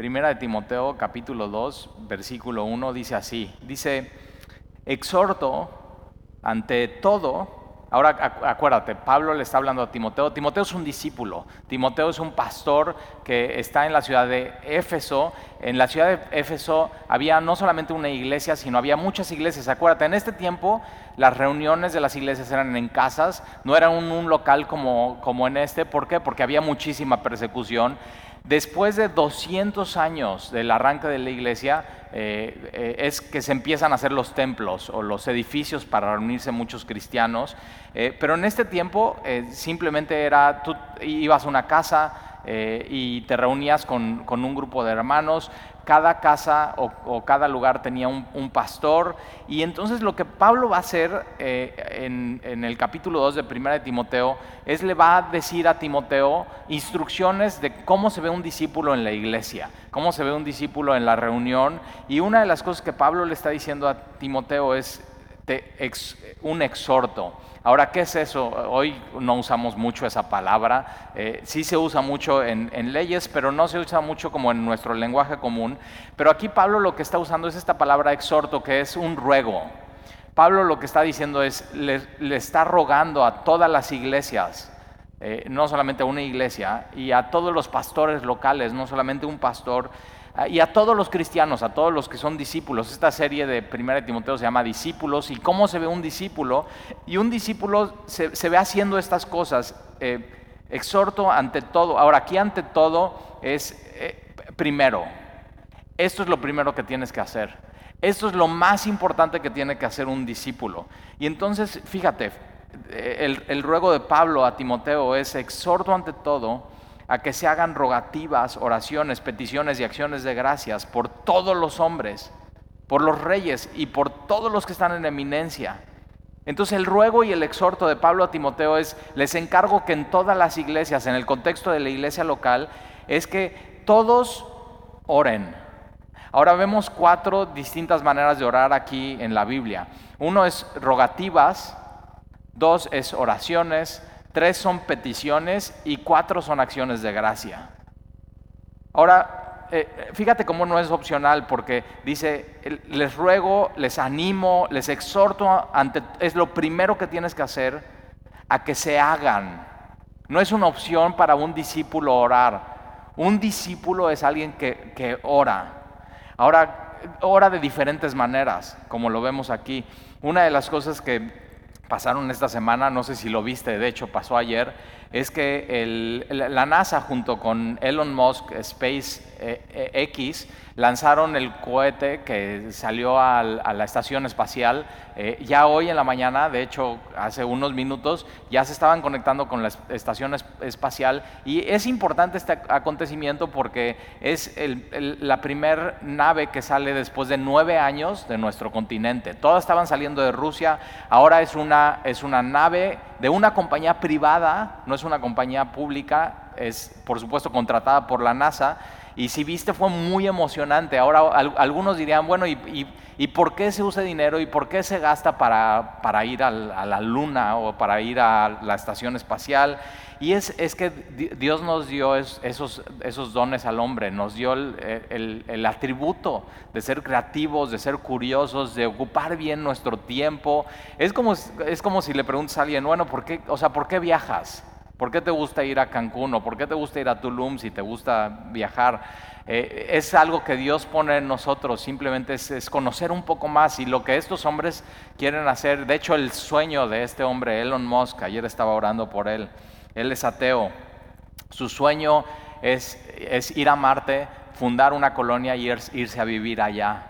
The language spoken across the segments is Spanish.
Primera de Timoteo capítulo 2, versículo 1 dice así, dice, exhorto ante todo, Ahora acuérdate, Pablo le está hablando a Timoteo. Timoteo es un discípulo. Timoteo es un pastor que está en la ciudad de Éfeso. En la ciudad de Éfeso había no solamente una iglesia, sino había muchas iglesias. Acuérdate, en este tiempo las reuniones de las iglesias eran en casas, no era un, un local como, como en este. ¿Por qué? Porque había muchísima persecución. Después de 200 años del arranque de la iglesia, eh, eh, es que se empiezan a hacer los templos o los edificios para reunirse muchos cristianos. Eh, pero en este tiempo simplemente era, tú ibas a una casa y te reunías con, con un grupo de hermanos, cada casa o, cada lugar tenía un, pastor. Y entonces lo que Pablo va a hacer eh, en, el capítulo 2 de Primera de Timoteo es le va a decir a Timoteo instrucciones de cómo se ve un discípulo en la iglesia, cómo se ve un discípulo en la reunión. Y una de las cosas que Pablo le está diciendo a Timoteo es un exhorto. Ahora, ¿qué es eso? Hoy no usamos mucho esa palabra. Eh, sí se usa mucho en, leyes, pero no se usa mucho como en nuestro lenguaje común. Pero aquí Pablo lo que está usando es esta palabra exhorto, que es un ruego. Pablo lo que está diciendo es, le, está rogando a todas las iglesias, eh, no solamente a una iglesia, y a todos los pastores locales, no solamente un pastor, y a todos los cristianos, a todos los que son discípulos. Esta serie de 1 Timoteo se llama Discípulos y cómo se ve un discípulo. Y un discípulo se, ve haciendo estas cosas. Eh, exhorto ante todo. Ahora, aquí ante todo es eh, primero. Esto es lo primero que tienes que hacer. Esto es lo más importante que tiene que hacer un discípulo. Y entonces, fíjate, el, el ruego de Pablo a Timoteo es exhorto ante todo a que se hagan rogativas, oraciones, peticiones y acciones de gracias por todos los hombres, por los reyes y por todos los que están en eminencia. Entonces el ruego y el exhorto de Pablo a Timoteo es, les encargo que en todas las iglesias, en el contexto de la iglesia local, es que todos oren. Ahora vemos cuatro distintas maneras de orar aquí en la Biblia. Uno es rogativas, dos es oraciones, tres son peticiones y cuatro son acciones de gracia. Ahora, eh, fíjate cómo no es opcional, porque dice, les ruego, les animo, les exhorto, ante, es lo primero que tienes que hacer, a que se hagan. No es una opción para un discípulo orar. Un discípulo es alguien que, que ora. Ahora, ora de diferentes maneras, como lo vemos aquí. Una de las cosas que pasaron esta semana, no sé si lo viste, de hecho pasó ayer, es que la NASA junto con Elon Musk Space eh, eh, X lanzaron el cohete que salió a, la estación espacial. Eh, ya hoy en la mañana, de hecho hace unos minutos, ya se estaban conectando con la estación espacial y es importante este acontecimiento porque es la primer nave que sale después de nueve años de nuestro continente. Todas estaban saliendo de Rusia, ahora es una, es una nave de una compañía privada, no es una compañía pública, es por supuesto contratada por la NASA y si viste fue muy emocionante. Ahora algunos dirían, bueno, ¿y, y, por qué se usa dinero y por qué se gasta para, para ir a la luna o para ir a la estación espacial? Y es, es que Dios nos dio esos, esos dones al hombre, nos dio el, el, atributo de ser creativos, de ser curiosos, de ocupar bien nuestro tiempo. Es como, es como si le preguntas a alguien, bueno, ¿por qué, o sea, ¿por qué viajas? ¿Por qué te gusta ir a Cancún o por qué te gusta ir a Tulum si te gusta viajar? Eh, es algo que Dios pone en nosotros, simplemente es, conocer un poco más y lo que estos hombres quieren hacer, de hecho el sueño de este hombre, Elon Musk, ayer estaba orando por él, él es ateo, su sueño es, es ir a Marte, fundar una colonia y irse a vivir allá.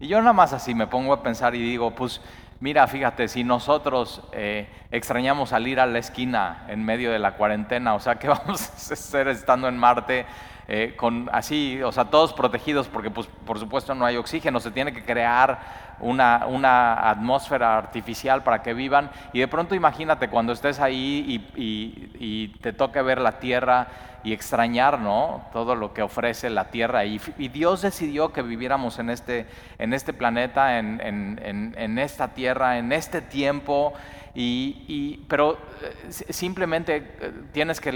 Y yo nada más así me pongo a pensar y digo, pues Mira, fíjate, si nosotros eh, extrañamos salir a la esquina en medio de la cuarentena, o sea, ¿qué vamos a hacer estando en Marte eh, con así, o sea, todos protegidos porque pues, por supuesto no hay oxígeno, se tiene que crear una, una, atmósfera artificial para que vivan y de pronto imagínate cuando estés ahí y, y te toque ver la Tierra y extrañar ¿no? todo lo que ofrece la Tierra. Y, Dios decidió que viviéramos en este, en este planeta, en, en, en, esta Tierra, en este tiempo. Y, pero eh, simplemente eh, tienes que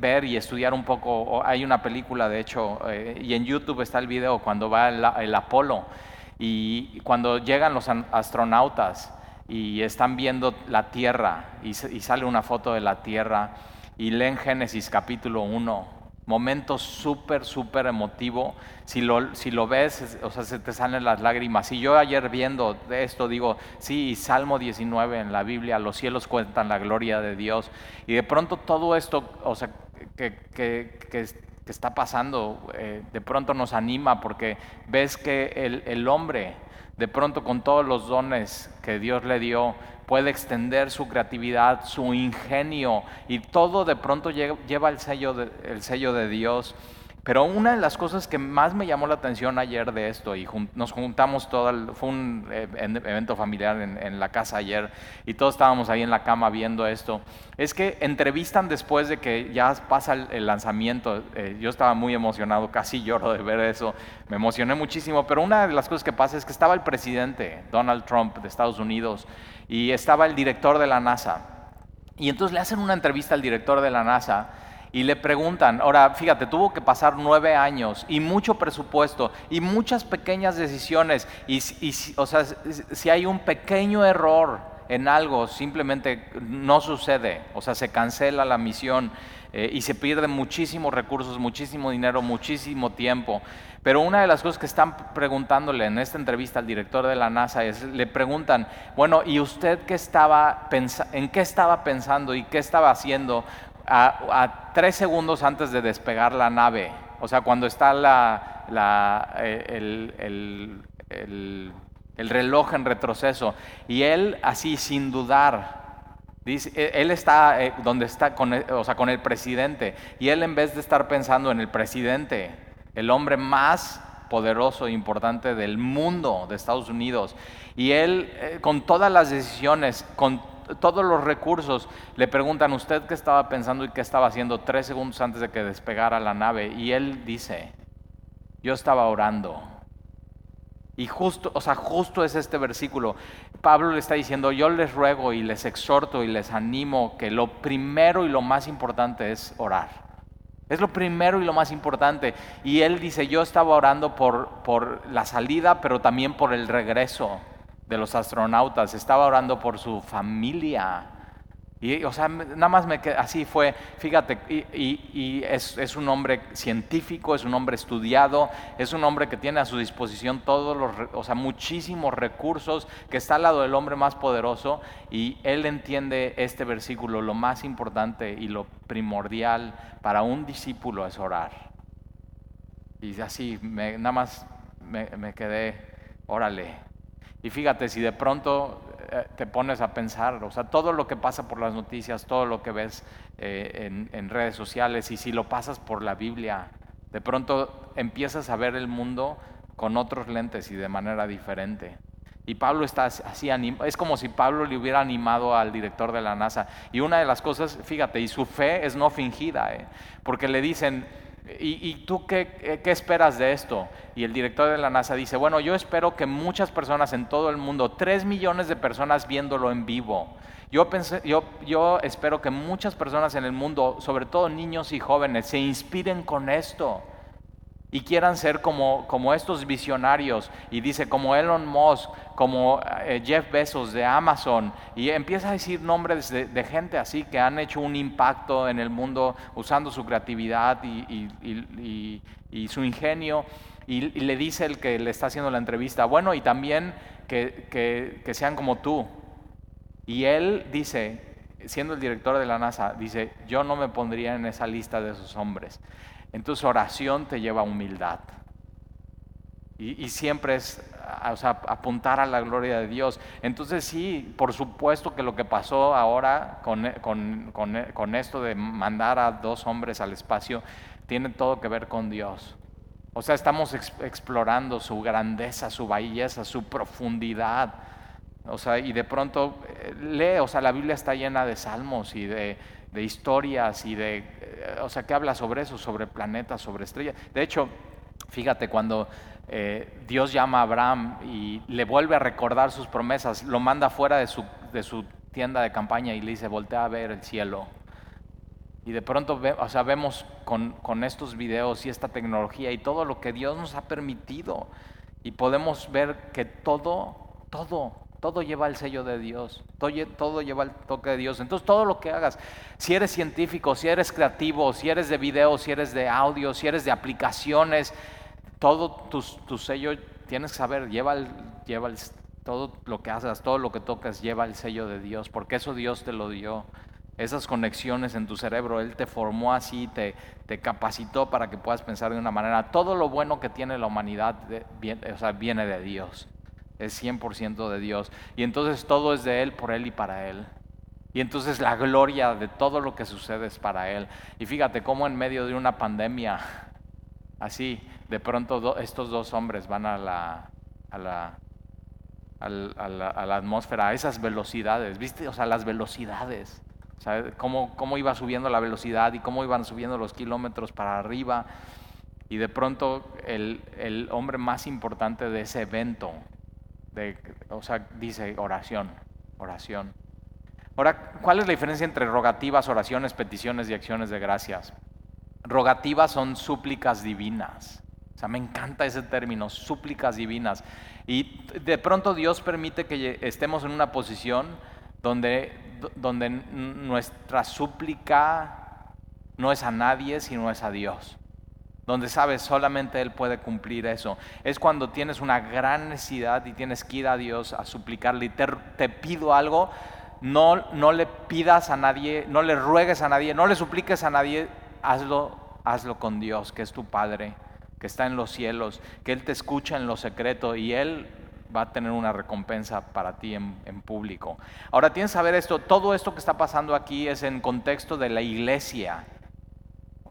ver y estudiar un poco. Hay una película, de hecho, eh, y en YouTube está el video cuando va el, Apolo y cuando llegan los astronautas y están viendo la Tierra y, y sale una foto de la Tierra y leen Génesis capítulo 1 momento súper, súper emotivo. Si lo, si lo ves, o sea, se te salen las lágrimas. Y yo ayer viendo esto digo, sí, Salmo 19 en la Biblia, los cielos cuentan la gloria de Dios. Y de pronto todo esto, o sea, que, está pasando, eh, de pronto nos anima porque ves que el, el hombre, de pronto con todos los dones que Dios le dio, puede extender su creatividad, su ingenio y todo de pronto lleva el sello el sello de Dios. Pero una de las cosas que más me llamó la atención ayer de esto, y nos juntamos todo, fue un eh, evento familiar en, la casa ayer, y todos estábamos ahí en la cama viendo esto, es que entrevistan después de que ya pasa el, lanzamiento. Eh, yo estaba muy emocionado, casi lloro de ver eso, me emocioné muchísimo, pero una de las cosas que pasa es que estaba el presidente, Donald Trump de Estados Unidos, y estaba el director de la NASA. Y entonces le hacen una entrevista al director de la NASA y le preguntan, ahora fíjate, tuvo que pasar nueve años y mucho presupuesto y muchas pequeñas decisiones y, o sea, si hay un pequeño error en algo, simplemente no sucede, o sea, se cancela la misión eh, y se pierden muchísimos recursos, muchísimo dinero, muchísimo tiempo. Pero una de las cosas que están preguntándole en esta entrevista al director de la NASA es, le preguntan, bueno, ¿y usted qué estaba en qué estaba pensando y qué estaba haciendo a, tres segundos antes de despegar la nave. O sea, cuando está la, eh, el, el, reloj en retroceso. Y él así, sin dudar, dice, e, él está eh, donde está, con el, o sea, con el presidente. Y él en vez de estar pensando en el presidente, el hombre más poderoso e importante del mundo, de Estados Unidos, y él eh, con todas las decisiones, con todos los recursos, le preguntan, ¿usted qué estaba pensando y qué estaba haciendo tres segundos antes de que despegara la nave? Y él dice, yo estaba orando. Y justo, o sea, justo es este versículo. Pablo le está diciendo, yo les ruego y les exhorto y les animo que lo primero y lo más importante es orar. Es lo primero y lo más importante. Y él dice, yo estaba orando por, por la salida, pero también por el regreso de los astronautas, estaba orando por su familia. Y, o sea, nada más me quedé, así fue, fíjate, y, es, un hombre científico, es un hombre estudiado, es un hombre que tiene a su disposición todos los, o sea, muchísimos recursos, que está al lado del hombre más poderoso, y él entiende este versículo, lo más importante y lo primordial para un discípulo es orar. Y así, nada más me, me quedé, órale, y fíjate, si de pronto eh, te pones a pensar, o sea, todo lo que pasa por las noticias, todo lo que ves eh, en, redes sociales, y si lo pasas por la Biblia, de pronto empiezas a ver el mundo con otros lentes y de manera diferente. Y Pablo está así, es como si Pablo le hubiera animado al director de la NASA. Y una de las cosas, fíjate, y su fe es no fingida, ¿eh? porque le dicen, ¿Y, tú qué, esperas de esto? Y el director de la NASA dice, bueno, yo espero que muchas personas en todo el mundo, tres millones de personas viéndolo en vivo, yo, pensé, yo, yo espero que muchas personas en el mundo, sobre todo niños y jóvenes, se inspiren con esto y quieran ser como, como estos visionarios, y dice como Elon Musk, como eh, Jeff Bezos de Amazon, y empieza a decir nombres de, gente así que han hecho un impacto en el mundo usando su creatividad y, su ingenio, y, le dice el que le está haciendo la entrevista, bueno, y también que, que sean como tú. Y él dice, siendo el director de la NASA, dice, yo no me pondría en esa lista de esos hombres. Entonces oración te lleva a humildad. Y, siempre es apuntar a la gloria de Dios. Entonces sí, por supuesto que lo que pasó ahora con, con, esto de mandar a dos hombres al espacio tiene todo que ver con Dios. O sea, estamos explorando su grandeza, su belleza, su profundidad. O sea, y de pronto eh, lee, o sea, la Biblia está llena de salmos y de, de historias y de, o sea, que habla sobre eso, sobre planetas, sobre estrellas. De hecho, fíjate, cuando eh, Dios llama a Abraham y le vuelve a recordar sus promesas, lo manda fuera de su, de su tienda de campaña y le dice, voltea a ver el cielo. Y de pronto o sea, vemos con, con, estos videos y esta tecnología y todo lo que Dios nos ha permitido. Y podemos ver que todo, todo, todo lleva el sello de Dios. Todo, lleva el toque de Dios. Entonces todo lo que hagas, si eres científico, si eres creativo, si eres de video, si eres de audio, si eres de aplicaciones, todo tu, sello, tienes que saber, lleva el, lleva todo lo que hagas, todo lo que tocas, lleva el sello de Dios, porque eso Dios te lo dio esas conexiones en tu cerebro. Él te formó así, te, te, capacitó para que puedas pensar de una manera. Todo lo bueno que tiene la humanidad viene de Dios. Es 100% de Dios. Y entonces todo es de Él, por Él y para Él. Y entonces la gloria de todo lo que sucede es para Él. Y fíjate cómo en medio de una pandemia, así, de pronto estos dos hombres van a la, a la, a la, a la atmósfera, a esas velocidades, ¿viste? O sea, las velocidades. O cómo, cómo iba subiendo la velocidad y cómo iban subiendo los kilómetros para arriba. Y de pronto el, el hombre más importante de ese evento, de, o sea, dice oración, oración. Ahora, ¿cuál es la diferencia entre rogativas, oraciones, peticiones y acciones de gracias? Rogativas son súplicas divinas. O sea, me encanta ese término, súplicas divinas. Y de pronto Dios permite que estemos en una posición donde donde nuestra súplica no es a nadie, sino es a Dios. Donde sabes, solamente Él puede cumplir eso. Es cuando tienes una gran necesidad y tienes que ir a Dios a suplicarle y te, pido algo, no, no le pidas a nadie, no le ruegues a nadie, no le supliques a nadie, hazlo, hazlo con Dios, que es tu Padre, que está en los cielos, que Él te escucha en lo secreto y Él va a tener una recompensa para ti en, público. Ahora tienes que saber esto, todo esto que está pasando aquí es en contexto de la iglesia.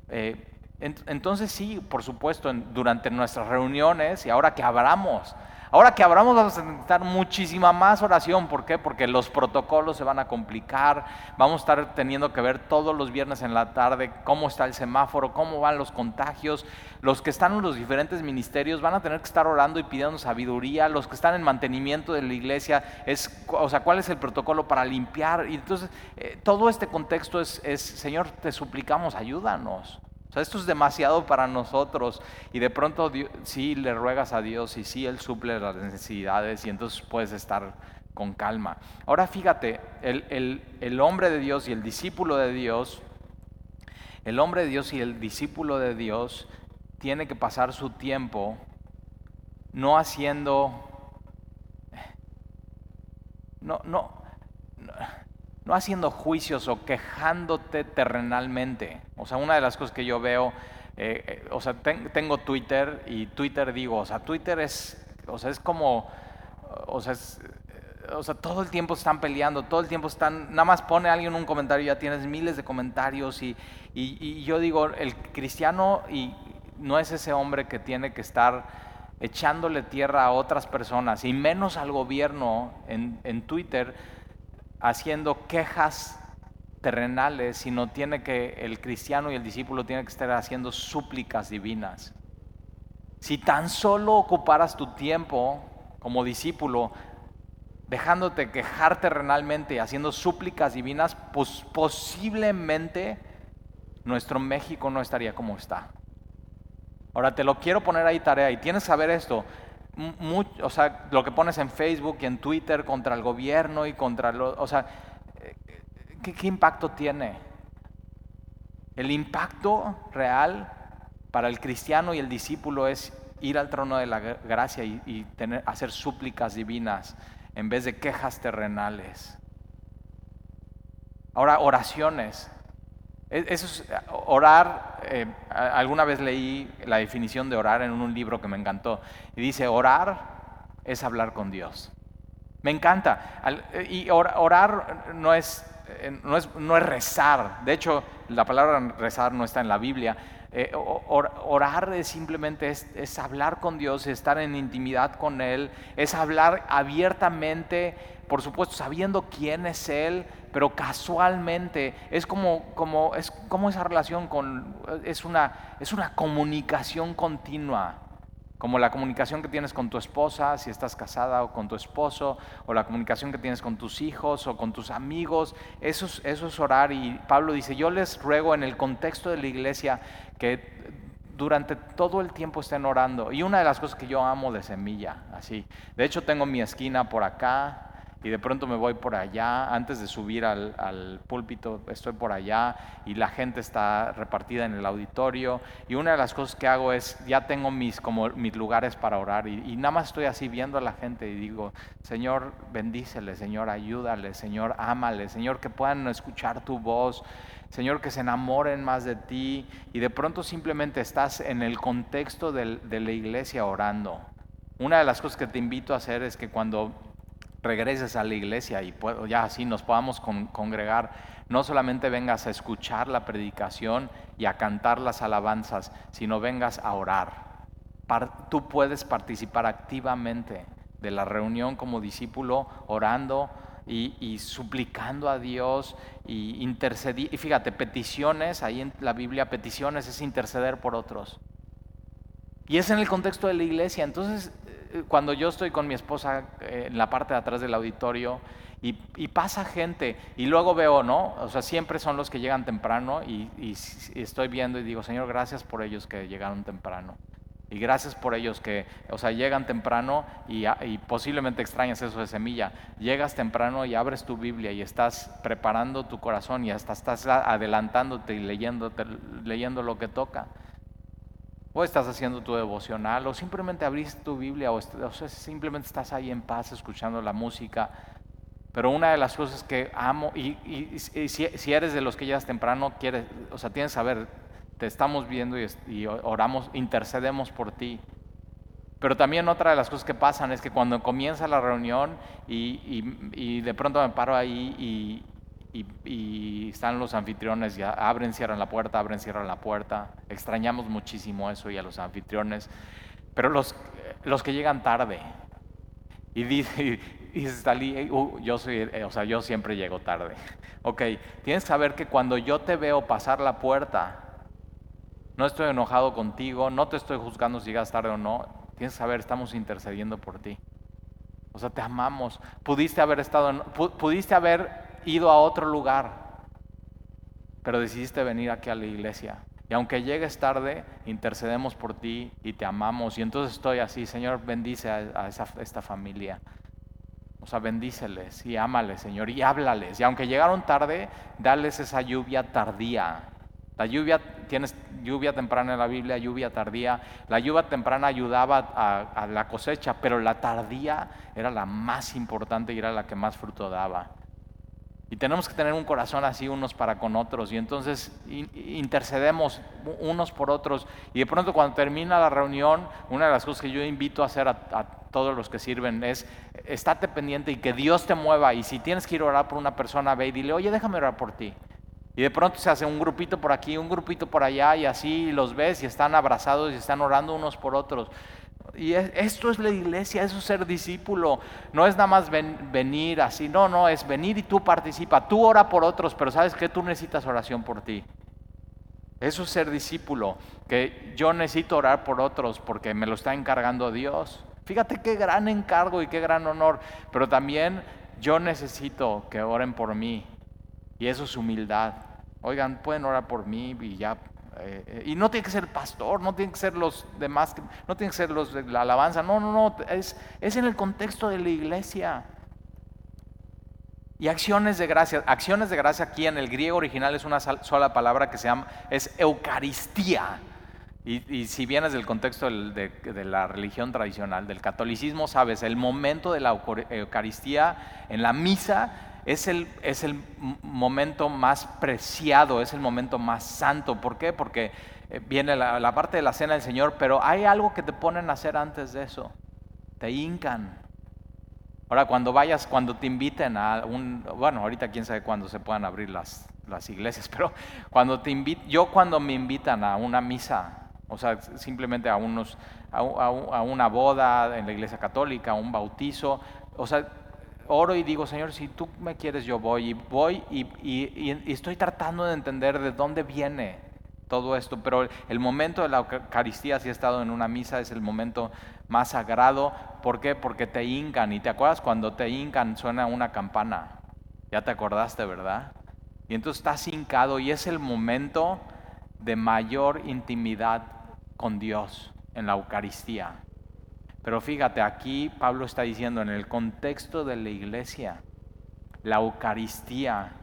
Eh, entonces sí, por supuesto, durante nuestras reuniones y ahora que abramos, Ahora que abramos vamos a necesitar muchísima más oración. ¿Por qué? Porque los protocolos se van a complicar. Vamos a estar teniendo que ver todos los viernes en la tarde cómo está el semáforo, cómo van los contagios. Los que están en los diferentes ministerios van a tener que estar orando y pidiendo sabiduría. Los que están en mantenimiento de la iglesia, es, o sea, ¿cuál es el protocolo para limpiar? Y entonces, eh, todo este contexto es, es, Señor, te suplicamos, ayúdanos. O sea, esto es demasiado para nosotros y de pronto sí le ruegas a Dios y sí Él suple las necesidades y entonces puedes estar con calma. Ahora fíjate, el, el hombre de Dios y el discípulo de Dios, el hombre de Dios y el discípulo de Dios tiene que pasar su tiempo no haciendo, no, no no haciendo juicios o quejándote terrenalmente. O sea, una de las cosas que yo veo, eh, eh, o sea, tengo Twitter y Twitter digo, o sea, Twitter es, o sea, es como, o sea, o sea, todo el tiempo están peleando, todo el tiempo están, nada más pone alguien un comentario, ya tienes miles de comentarios y, y, yo digo, el cristiano y no es ese hombre que tiene que estar echándole tierra a otras personas y menos al gobierno en, en Twitter, haciendo quejas terrenales, sino tiene que el cristiano y el discípulo tiene que estar haciendo súplicas divinas. Si tan solo ocuparas tu tiempo como discípulo dejándote quejar terrenalmente, haciendo súplicas divinas, pues posiblemente nuestro México no estaría como está. Ahora te lo quiero poner ahí tarea y tienes que saber esto o sea, lo que pones en Facebook y en Twitter contra el gobierno y contra lo, o sea, ¿qué, impacto tiene? El impacto real para el cristiano y el discípulo es ir al trono de la gracia y, tener, hacer súplicas divinas en vez de quejas terrenales. Ahora, oraciones. Eso es orar. Eh, alguna vez leí la definición de orar en un libro que me encantó. Y dice, orar es hablar con Dios. Me encanta. Y orar no es, eh, no es, no es rezar. De hecho, la palabra rezar no está en la Biblia. Eh, orar es simplemente es, hablar con Dios, estar en intimidad con Él, es hablar abiertamente, por supuesto, sabiendo quién es Él, pero casualmente es como, como, es como esa relación con, es una, es una comunicación continua como la comunicación que tienes con tu esposa, si estás casada o con tu esposo, o la comunicación que tienes con tus hijos o con tus amigos, eso es, eso es orar. Y Pablo dice, yo les ruego en el contexto de la iglesia que durante todo el tiempo estén orando. Y una de las cosas que yo amo de semilla, así. De hecho, tengo mi esquina por acá, y de pronto me voy por allá, antes de subir al, púlpito estoy por allá y la gente está repartida en el auditorio y una de las cosas que hago es, ya tengo mis, como, mis lugares para orar y, nada más estoy así viendo a la gente y digo, Señor, bendícele, Señor, ayúdale, Señor, ámale, Señor, que puedan escuchar tu voz. Señor, que se enamoren más de ti y de pronto simplemente estás en el contexto de la iglesia orando. Una de las cosas que te invito a hacer es que cuando regreses a la iglesia y ya así nos podamos congregar, no solamente vengas a escuchar la predicación y a cantar las alabanzas, sino vengas a orar. tú puedes participar activamente de la reunión como discípulo, orando y, suplicando a Dios y intercedir. Y fíjate, peticiones, ahí en la Biblia, peticiones es interceder por otros. Y es en el contexto de la iglesia. Entonces, cuando yo estoy con mi esposa eh, en la parte de atrás del auditorio y, pasa gente y luego veo, ¿no? O sea, siempre son los que llegan temprano y, estoy viendo y digo, Señor, gracias por ellos que llegaron temprano. Y gracias por ellos que, o sea, llegan temprano y, posiblemente extrañas eso de semilla. Llegas temprano y abres tu Biblia y estás preparando tu corazón y hasta estás adelantándote y leyendo, leyendo lo que toca o estás haciendo tu devocional, o simplemente abriste tu Biblia, o, simplemente estás ahí en paz escuchando la música. Pero una de las cosas que amo, y, si, eres de los que llegas temprano, quieres, o sea, tienes que saber, te estamos viendo y, oramos, intercedemos por ti. Pero también otra de las cosas que pasan es que cuando comienza la reunión y, de pronto me paro ahí y, están los anfitriones, ya abren, cierran la puerta, abren, cierran la puerta. Extrañamos muchísimo eso y a los anfitriones. Pero los, los que llegan tarde, y dice, y uh, yo, soy, eh, o sea, yo siempre llego tarde. Ok, tienes que saber que cuando yo te veo pasar la puerta, no estoy enojado contigo, no te estoy juzgando si llegas tarde o no. Tienes que saber, estamos intercediendo por ti. O sea, te amamos. Pudiste haber estado, pudiste haber ido a otro lugar, pero decidiste venir aquí a la iglesia. Y aunque llegues tarde, intercedemos por ti y te amamos. Y entonces estoy así, Señor, bendice a, esta familia. O sea, bendíceles y ámales, Señor, y háblales. Y aunque llegaron tarde, dales esa lluvia tardía. La lluvia, tienes lluvia temprana en la Biblia, lluvia tardía. La lluvia temprana ayudaba a, a la cosecha, pero la tardía era la más importante y era la que más fruto daba. Y tenemos que tener un corazón así unos para con otros. Y entonces intercedemos unos por otros. Y de pronto cuando termina la reunión, una de las cosas que yo invito a hacer a, todos los que sirven es, estate pendiente y que Dios te mueva. Y si tienes que ir a orar por una persona, ve y dile, oye, déjame orar por ti. Y de pronto se hace un grupito por aquí, un grupito por allá, y así los ves y están abrazados y están orando unos por otros. Y esto es la iglesia, eso es ser discípulo. No es nada más venir así, no, no, es venir y tú participa. Tú ora por otros, pero sabes que tú necesitas oración por ti. Eso es ser discípulo, que yo necesito orar por otros porque me lo está encargando Dios. Fíjate qué gran encargo y qué gran honor, pero también yo necesito que oren por mí. Y eso es humildad. Oigan, pueden orar por mí y ya eh, y no tiene que ser pastor, no tiene que ser los demás, no tiene que ser los de la alabanza, no, no, no, es, es en el contexto de la iglesia. Y acciones de gracia, acciones de gracia aquí en el griego original es una sola palabra que se llama, es Eucaristía. Y, si vienes del contexto de, la religión tradicional, del catolicismo, sabes, el momento de la Eucaristía en la misa es el, es el momento más preciado, es el momento más santo. ¿Por qué? Porque eh, viene la, parte de la cena del Señor, pero hay algo que te ponen a hacer antes de eso. Te hincan. Ahora, cuando vayas, cuando te inviten a un, bueno, ahorita quién sabe cuándo se puedan abrir las, las iglesias, pero cuando te invito, yo cuando me invitan a una misa, o sea, simplemente a unos, a, a una boda en la iglesia católica, a un bautizo, o sea, oro y digo, Señor, si tú me quieres, yo voy. Y voy y, estoy tratando de entender de dónde viene todo esto, pero el momento de la Eucaristía, si he estado en una misa, es el momento más sagrado. ¿Por qué? Porque te hincan. Y te acuerdas cuando te hincan suena una campana. Ya te acordaste, ¿verdad? Y entonces estás hincado y es el momento de mayor intimidad con Dios en la Eucaristía. Pero fíjate, aquí Pablo está diciendo en el contexto de la iglesia, la Eucaristía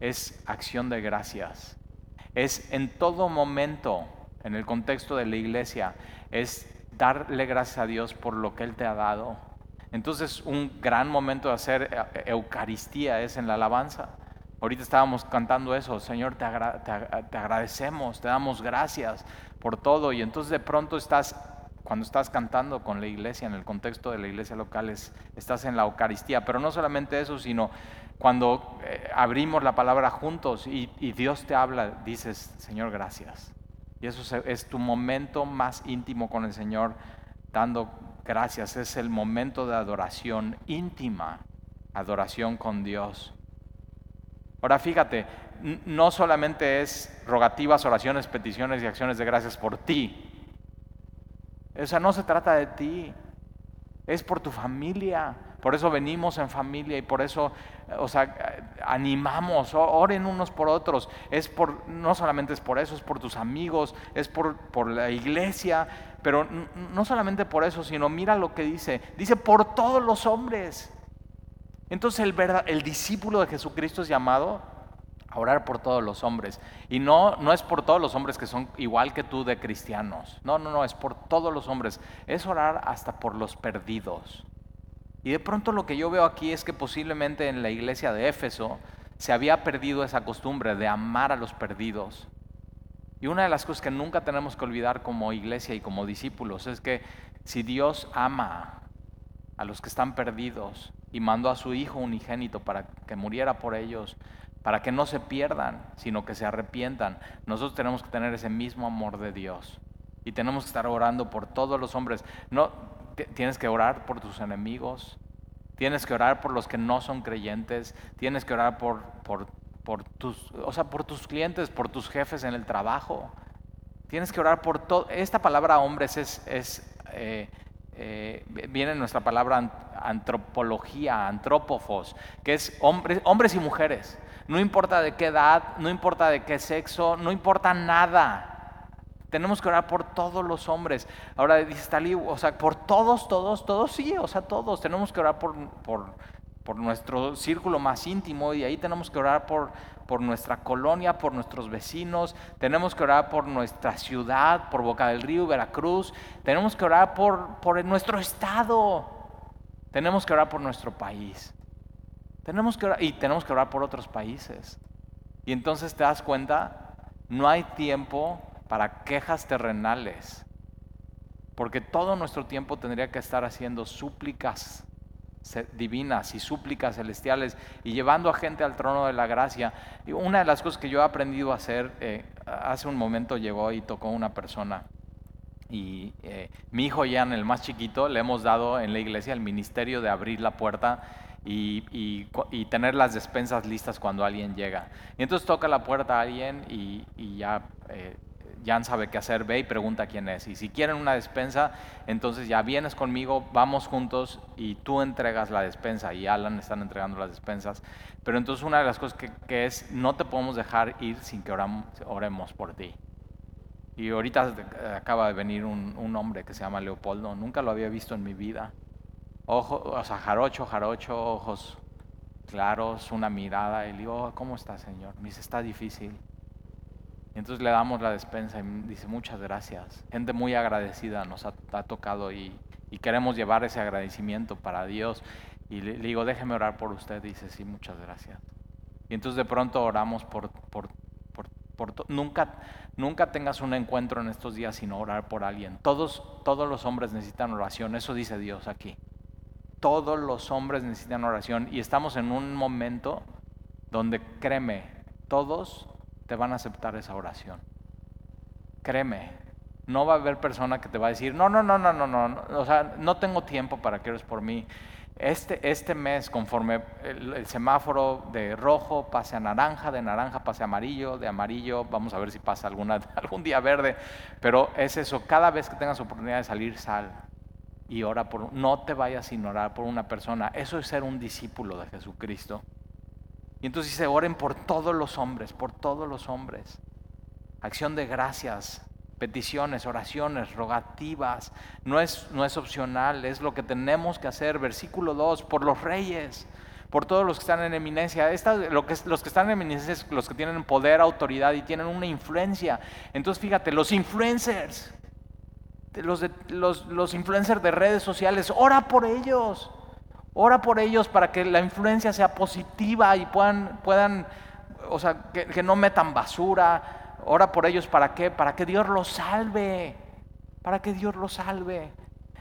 es acción de gracias. Es en todo momento, en el contexto de la iglesia, es darle gracias a Dios por lo que Él te ha dado. Entonces un gran momento de hacer eh, Eucaristía es en la alabanza. Ahorita estábamos cantando eso, Señor, te, te, agradecemos, te damos gracias por todo. Y entonces de pronto estás, cuando estás cantando con la iglesia, en el contexto de la iglesia local, estás en la Eucaristía. Pero no solamente eso, sino cuando eh, abrimos la palabra juntos y, Dios te habla, dices, Señor, gracias. Y eso es, tu momento más íntimo con el Señor, dando gracias. Es el momento de adoración íntima, adoración con Dios. Ahora fíjate, no solamente es rogativas, oraciones, peticiones y acciones de gracias por ti. O sea, no se trata de ti, es por tu familia. Por eso venimos en familia y por eso, o sea, animamos, oren unos por otros. Es por, no solamente es por eso, es por tus amigos, es por, por la iglesia, pero no solamente por eso, sino mira lo que dice. Dice por todos los hombres. Entonces el, el discípulo de Jesucristo es llamado orar por todos los hombres. Y no, no es por todos los hombres que son igual que tú de cristianos. No, no, no, es por todos los hombres. Es orar hasta por los perdidos. Y de pronto lo que yo veo aquí es que posiblemente en la iglesia de Éfeso se había perdido esa costumbre de amar a los perdidos. Y una de las cosas que nunca tenemos que olvidar como iglesia y como discípulos es que si Dios ama a los que están perdidos y mandó a su Hijo unigénito para que muriera por ellos, para que no se pierdan, sino que se arrepientan. Nosotros tenemos que tener ese mismo amor de Dios y tenemos que estar orando por todos los hombres. No tienes que orar por tus enemigos, tienes que orar por los que no son creyentes, tienes que orar por, por, por tus, o sea, por tus clientes, por tus jefes en el trabajo. Tienes que orar por todo. Esta palabra hombres es, es eh, eh, viene nuestra palabra antropología, antrópofos, que es hombres, hombres y mujeres. No importa de qué edad, no importa de qué sexo, no importa nada. Tenemos que orar por todos los hombres. Ahora dice Talí, o sea, por todos, todos, todos, sí, o sea, todos. Tenemos que orar por, por, por nuestro círculo más íntimo y ahí tenemos que orar por, por nuestra colonia, por nuestros vecinos, tenemos que orar por nuestra ciudad, por Boca del Río, Veracruz, tenemos que orar por, por nuestro estado, tenemos que orar por nuestro país, tenemos que orar, y tenemos que orar por otros países. Y entonces te das cuenta, no hay tiempo para quejas terrenales, porque todo nuestro tiempo tendría que estar haciendo súplicas divinas y súplicas celestiales y llevando a gente al trono de la gracia. Y una de las cosas que yo he aprendido a hacer, eh, hace un momento llegó y tocó una persona y eh, mi hijo Jan, el más chiquito, le hemos dado en la iglesia el ministerio de abrir la puerta y, tener las despensas listas cuando alguien llega. Y entonces toca la puerta a alguien y, y ya eh, Jan sabe qué hacer, ve y pregunta quién es. Y si quieren una despensa, entonces ya vienes conmigo, vamos juntos y tú entregas la despensa y Alan están entregando las despensas. Pero entonces una de las cosas que, es, no te podemos dejar ir sin que oremos por ti. Y ahorita acaba de venir un, hombre que se llama Leopoldo, nunca lo había visto en mi vida. Ojo, o sea, jarocho, jarocho, ojos claros, una mirada. Y le digo, oh, ¿cómo está, Señor? Me dice, está difícil. Entonces le damos la despensa y dice muchas gracias. Gente muy agradecida nos ha, tocado y, queremos llevar ese agradecimiento para Dios. Y le, digo, déjeme orar por usted. Dice, sí, muchas gracias. Y entonces de pronto oramos por... por, por, por nunca, nunca tengas un encuentro en estos días sin orar por alguien. Todos, todos los hombres necesitan oración. Eso dice Dios aquí. Todos los hombres necesitan oración. Y estamos en un momento donde, créeme, todos te van a aceptar esa oración. Créeme, no va a haber persona que te va a decir, no, no, no, no, no, no, o sea, no tengo tiempo para que ores por mí. este, este mes, conforme el, semáforo de rojo pase a naranja, de naranja pase a amarillo, de amarillo, vamos a ver si pasa alguna, algún día verde, pero es eso, cada vez que tengas oportunidad de salir, sal y ora por, no te vayas sin orar por una persona. Eso es ser un discípulo de Jesucristo. Y entonces dice, oren por todos los hombres, por todos los hombres. Acción de gracias, peticiones, oraciones, rogativas. No es, no es opcional, es lo que tenemos que hacer. Versículo 2, por los reyes, por todos los que están en eminencia. lo que, los que están en eminencia es los que tienen poder, autoridad y tienen una influencia. Entonces fíjate, los influencers, los, los, los influencers de redes sociales, ora por ellos. Ora por ellos para que la influencia sea positiva y puedan, puedan o sea, que, que no metan basura, Ora por ellos para qué? Para que Dios los salve. Para que Dios los salve.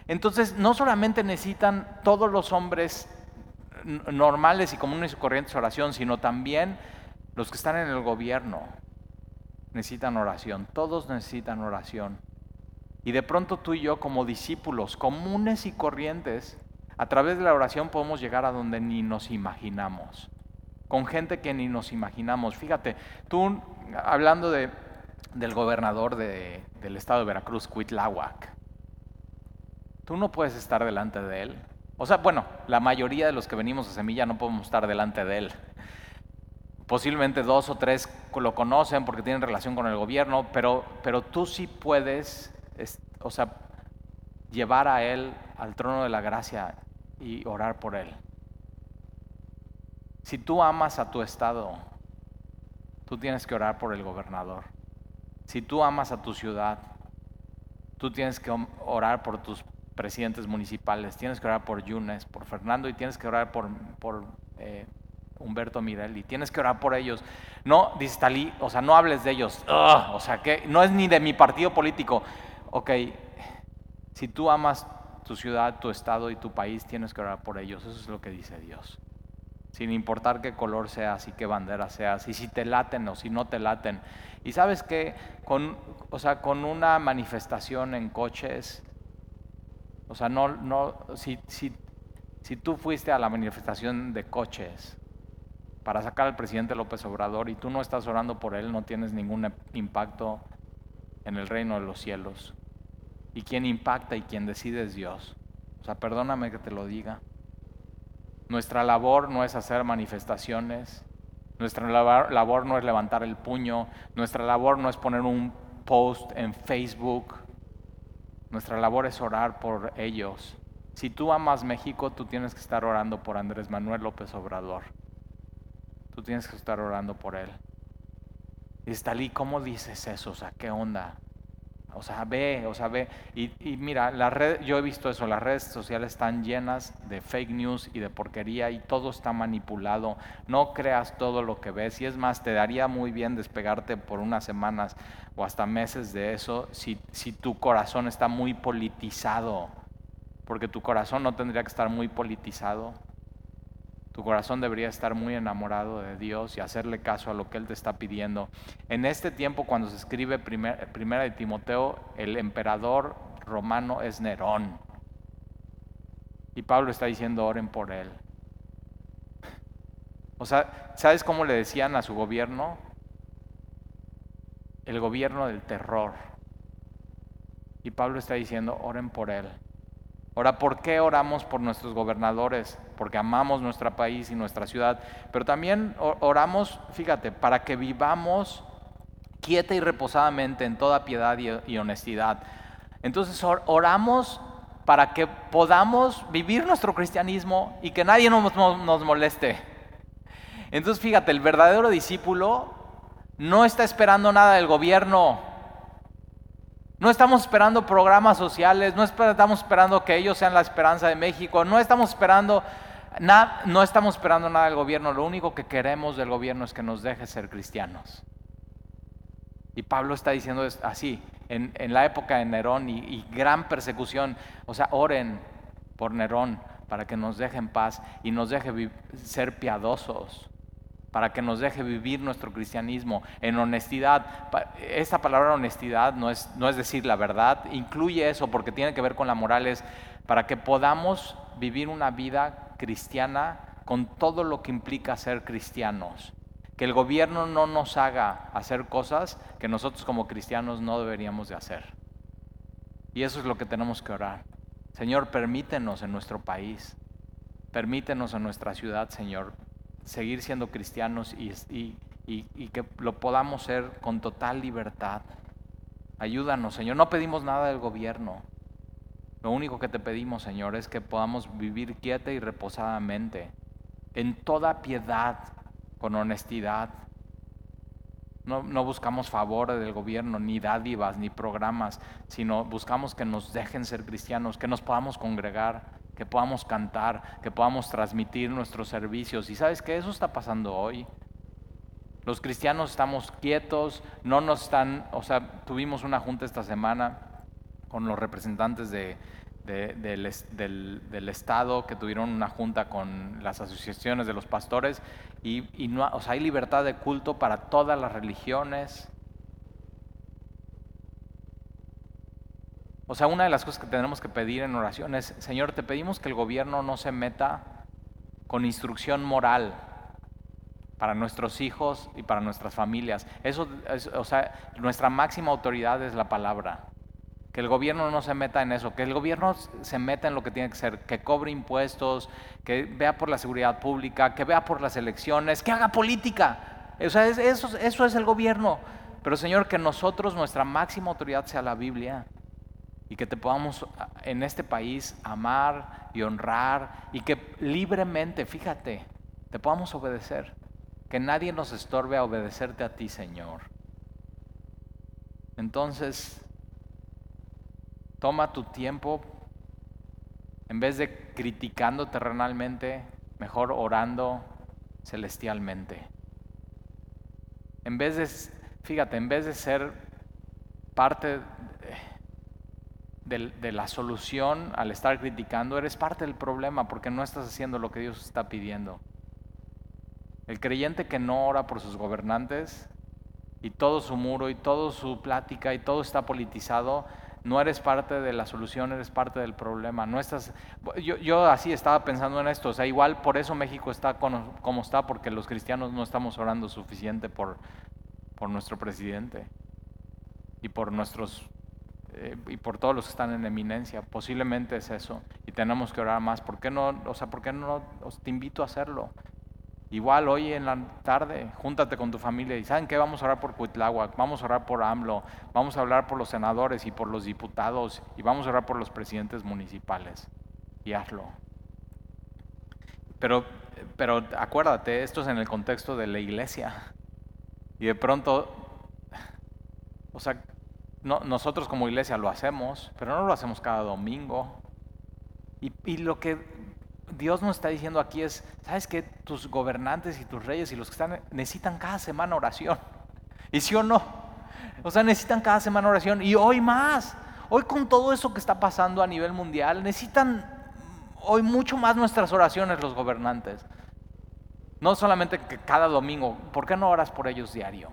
Entonces, no solamente necesitan todos los hombres normales y comunes y corrientes oración, sino también los que están en el gobierno necesitan oración. Todos necesitan oración. Y de pronto tú y yo como discípulos comunes y corrientes, a través de la oración podemos llegar a donde ni nos imaginamos con gente que ni nos imaginamos. Fíjate, tú hablando de, del gobernador del estado de Veracruz, Cuitláhuac, tú no puedes estar delante de él. O sea, bueno, la mayoría de los que venimos a Semilla no podemos estar delante de él. Posiblemente dos o tres lo conocen porque tienen relación con el gobierno, pero, pero tú sí puedes, o sea, llevar a él al trono de la gracia y orar por él. Si tú amas a tu estado, tú tienes que orar por el gobernador. Si tú amas a tu ciudad, tú tienes que orar por tus presidentes municipales, tienes que orar por Yunes, por Fernando y tienes que orar por, por eh, Humberto Mirelli, tienes que orar por ellos. No, dice Talí, o sea, no hables de ellos, o sea, que no es ni de mi partido político. Ok, si tú amas tu ciudad, tu estado y tu país, tienes que orar por ellos, eso es lo que dice Dios sin importar qué color seas y qué bandera seas, y si te laten o si no te laten. Y sabes que con, o sea, con una manifestación en coches, o sea, no, no, si, si, si tú fuiste a la manifestación de coches para sacar al presidente López Obrador y tú no estás orando por él, no tienes ningún impacto en el reino de los cielos. Y quien impacta y quien decide es Dios. O sea, perdóname que te lo diga. Nuestra labor no es hacer manifestaciones, nuestra labor, no es levantar el puño, nuestra labor no es poner un post en Facebook, nuestra labor es orar por ellos. Si tú amas México, tú tienes que estar orando por Andrés Manuel López Obrador. Tú tienes que estar orando por él. Y Stalí, ¿cómo dices eso? O sea, ¿qué onda? O sea, ve, o sea, ve. Y, mira, la red, yo he visto eso, las redes sociales están llenas de fake news y de porquería y todo está manipulado. No creas todo lo que ves. Y es más, te daría muy bien despegarte por unas semanas o hasta meses de eso si, si tu corazón está muy politizado. Porque tu corazón no tendría que estar muy politizado. Tu corazón debería estar muy enamorado de Dios y hacerle caso a lo que Él te está pidiendo. En este tiempo, cuando se escribe Primera de Timoteo, el emperador romano es Nerón. Y Pablo está diciendo, oren por él. O sea, ¿sabes cómo le decían a su gobierno? El gobierno del terror. Y Pablo está diciendo, oren por él. Ahora, ¿por qué oramos por nuestros gobernadores? Porque amamos nuestro país y nuestra ciudad, pero también oramos, fíjate, para que vivamos quieta y reposadamente en toda piedad y, honestidad. Entonces oramos para que podamos vivir nuestro cristianismo y que nadie nos, nos moleste. Entonces fíjate, el verdadero discípulo no está esperando nada del gobierno, no estamos esperando programas sociales, no estamos esperando que ellos sean la esperanza de México, no estamos esperando nada, no estamos esperando nada del gobierno, lo único que queremos del gobierno es que nos deje ser cristianos. Y Pablo está diciendo así, en, la época de Nerón y, y, gran persecución, o sea, oren por Nerón para que nos deje en paz y nos deje ser piadosos. Para que nos deje vivir nuestro cristianismo en honestidad. Esta palabra honestidad no es, no es decir la verdad, incluye eso porque tiene que ver con la moral, es para que podamos vivir una vida cristiana con todo lo que implica ser cristianos. Que el gobierno no nos haga hacer cosas que nosotros como cristianos no deberíamos de hacer. Y eso es lo que tenemos que orar. Señor, permítenos en nuestro país, permítenos en nuestra ciudad, Señor, seguir siendo cristianos y, que lo podamos ser con total libertad. Ayúdanos, Señor. No pedimos nada del gobierno. Lo único que te pedimos, Señor, es que podamos vivir quieta y reposadamente, en toda piedad, con honestidad. No, no, buscamos favores del gobierno, ni dádivas, ni programas, sino buscamos que nos dejen ser cristianos, que nos podamos congregar, que podamos cantar, que podamos transmitir nuestros servicios. Y sabes que eso está pasando hoy. Los cristianos estamos quietos, no nos están, o sea, tuvimos una junta esta semana con los representantes de, del, Estado que tuvieron una junta con las asociaciones de los pastores y, y no, o sea, hay libertad de culto para todas las religiones, O sea, una de las cosas que tenemos que pedir en oración es, Señor, te pedimos que el gobierno no se meta con instrucción moral para nuestros hijos y para nuestras familias. Eso, o sea, nuestra máxima autoridad es la palabra. Que el gobierno no se meta en eso, que el gobierno se meta en lo que tiene que ser, que cobre impuestos, que vea por la seguridad pública, que vea por las elecciones, que haga política. O sea, eso, eso es el gobierno. Pero Señor, que nosotros, nuestra máxima autoridad sea la Biblia y que te podamos en este país amar y honrar y que libremente, fíjate, te podamos obedecer. Que nadie nos estorbe a obedecerte a ti, Señor. Entonces, toma tu tiempo, en vez de criticando terrenalmente, mejor orando celestialmente. En vez de, fíjate, en vez de ser parte la solución al estar criticando, eres parte del problema porque no estás haciendo lo que Dios está pidiendo. El creyente que no ora por sus gobernantes y todo su muro y toda su plática y todo está politizado, no eres parte de la solución, eres parte del problema. No estás, yo, yo así estaba pensando en esto, o sea, igual por eso México está como está, porque los cristianos no estamos orando suficiente por, por nuestro presidente y por nuestros eh, y por todos los que están en eminencia. Posiblemente es eso. Y tenemos que orar más. ¿Por qué no? O sea, ¿por qué no? Os, te invito a hacerlo. Igual hoy en la tarde, júntate con tu familia y ¿saben qué? Vamos a orar por Cuitláhuac, vamos a orar por AMLO, vamos a hablar por los senadores y por los diputados y vamos a orar por los presidentes municipales. Y hazlo. Pero, pero acuérdate, esto es en el contexto de la iglesia. Y de pronto, o sea, nosotros como iglesia lo hacemos, pero no lo hacemos cada domingo. Y, lo que Dios nos está diciendo aquí es, ¿sabes que Tus gobernantes y tus reyes y los que están necesitan cada semana oración. ¿Y sí o no? O sea, necesitan cada semana oración. Y hoy más. Hoy con todo eso que está pasando a nivel mundial, necesitan hoy mucho más nuestras oraciones los gobernantes. No solamente que cada domingo, ¿por qué no oras por ellos diario?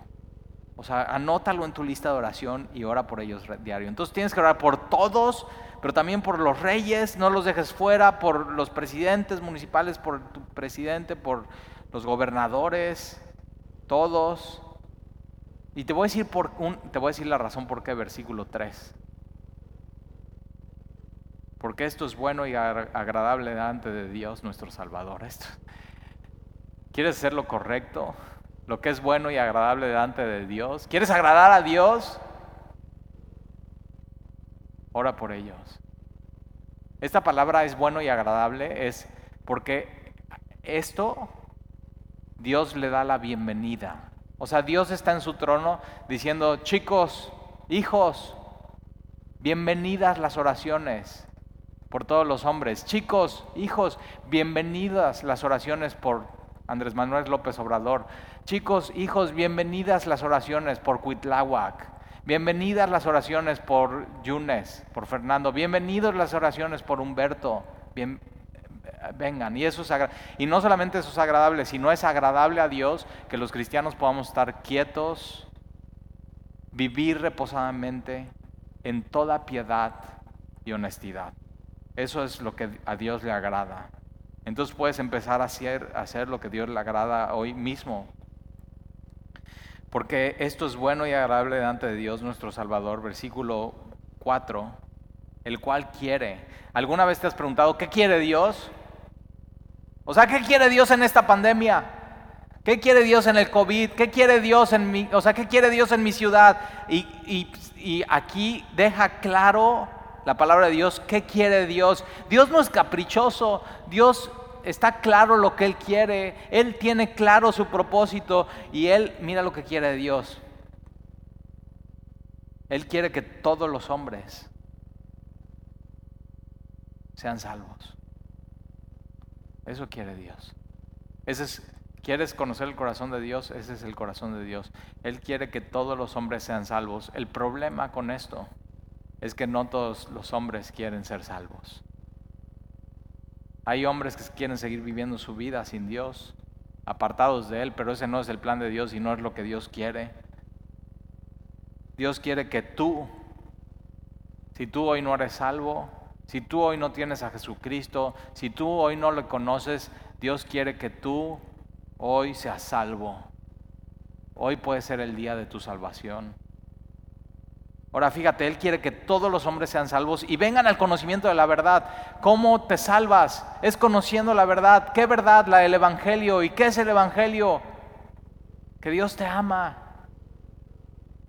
O sea, anótalo en tu lista de oración y ora por ellos diario. Entonces tienes que orar por todos, pero también por los reyes, no los dejes fuera, por los presidentes municipales, por tu presidente, por los gobernadores, todos. Y te voy a decir por un, te voy a decir la razón por qué versículo 3. Porque esto es bueno y agradable delante de Dios nuestro Salvador. Esto. ¿Quieres hacer lo correcto? Lo que es bueno y agradable delante de Dios. ¿Quieres agradar a Dios? Ora por ellos. Esta palabra es bueno y agradable, es porque esto Dios le da la bienvenida. O sea, Dios está en su trono diciendo, chicos, hijos, bienvenidas las oraciones por todos los hombres. Chicos, hijos, bienvenidas las oraciones por Andrés Manuel López Obrador. Chicos, hijos, bienvenidas las oraciones por Cuitláhuac. Bienvenidas las oraciones por Yunes, por Fernando. Bienvenidos las oraciones por Humberto. Bien, vengan. Y eso es y no solamente eso es agradable, sino es agradable a Dios que los cristianos podamos estar quietos, vivir reposadamente en toda piedad y honestidad. Eso es lo que a Dios le agrada. Entonces puedes empezar a hacer, a hacer lo que Dios le agrada hoy mismo. Porque esto es bueno y agradable delante de Dios nuestro Salvador, versículo 4, el cual quiere. ¿Alguna vez te has preguntado qué quiere Dios? O sea, ¿qué quiere Dios en esta pandemia? ¿Qué quiere Dios en el COVID? ¿Qué quiere Dios en mi, o sea, qué quiere Dios en mi ciudad? Y, y aquí deja claro la palabra de Dios, ¿qué quiere Dios? Dios no es caprichoso, Dios está claro lo que Él quiere, Él tiene claro su propósito y Él mira lo que quiere de Dios. Él quiere que todos los hombres sean salvos. Eso quiere Dios. Ese es, ¿Quieres conocer el corazón de Dios? Ese es el corazón de Dios. Él quiere que todos los hombres sean salvos. El problema con esto es que no todos los hombres quieren ser salvos. Hay hombres que quieren seguir viviendo su vida sin Dios, apartados de Él, pero ese no es el plan de Dios y no es lo que Dios quiere. Dios quiere que tú, si tú hoy no eres salvo, si tú hoy no tienes a Jesucristo, si tú hoy no le conoces, Dios quiere que tú hoy seas salvo. Hoy puede ser el día de tu salvación. Ahora fíjate, Él quiere que todos los hombres sean salvos y vengan al conocimiento de la verdad. ¿Cómo te salvas? Es conociendo la verdad. ¿Qué verdad? La del Evangelio. ¿Y qué es el Evangelio? Que Dios te ama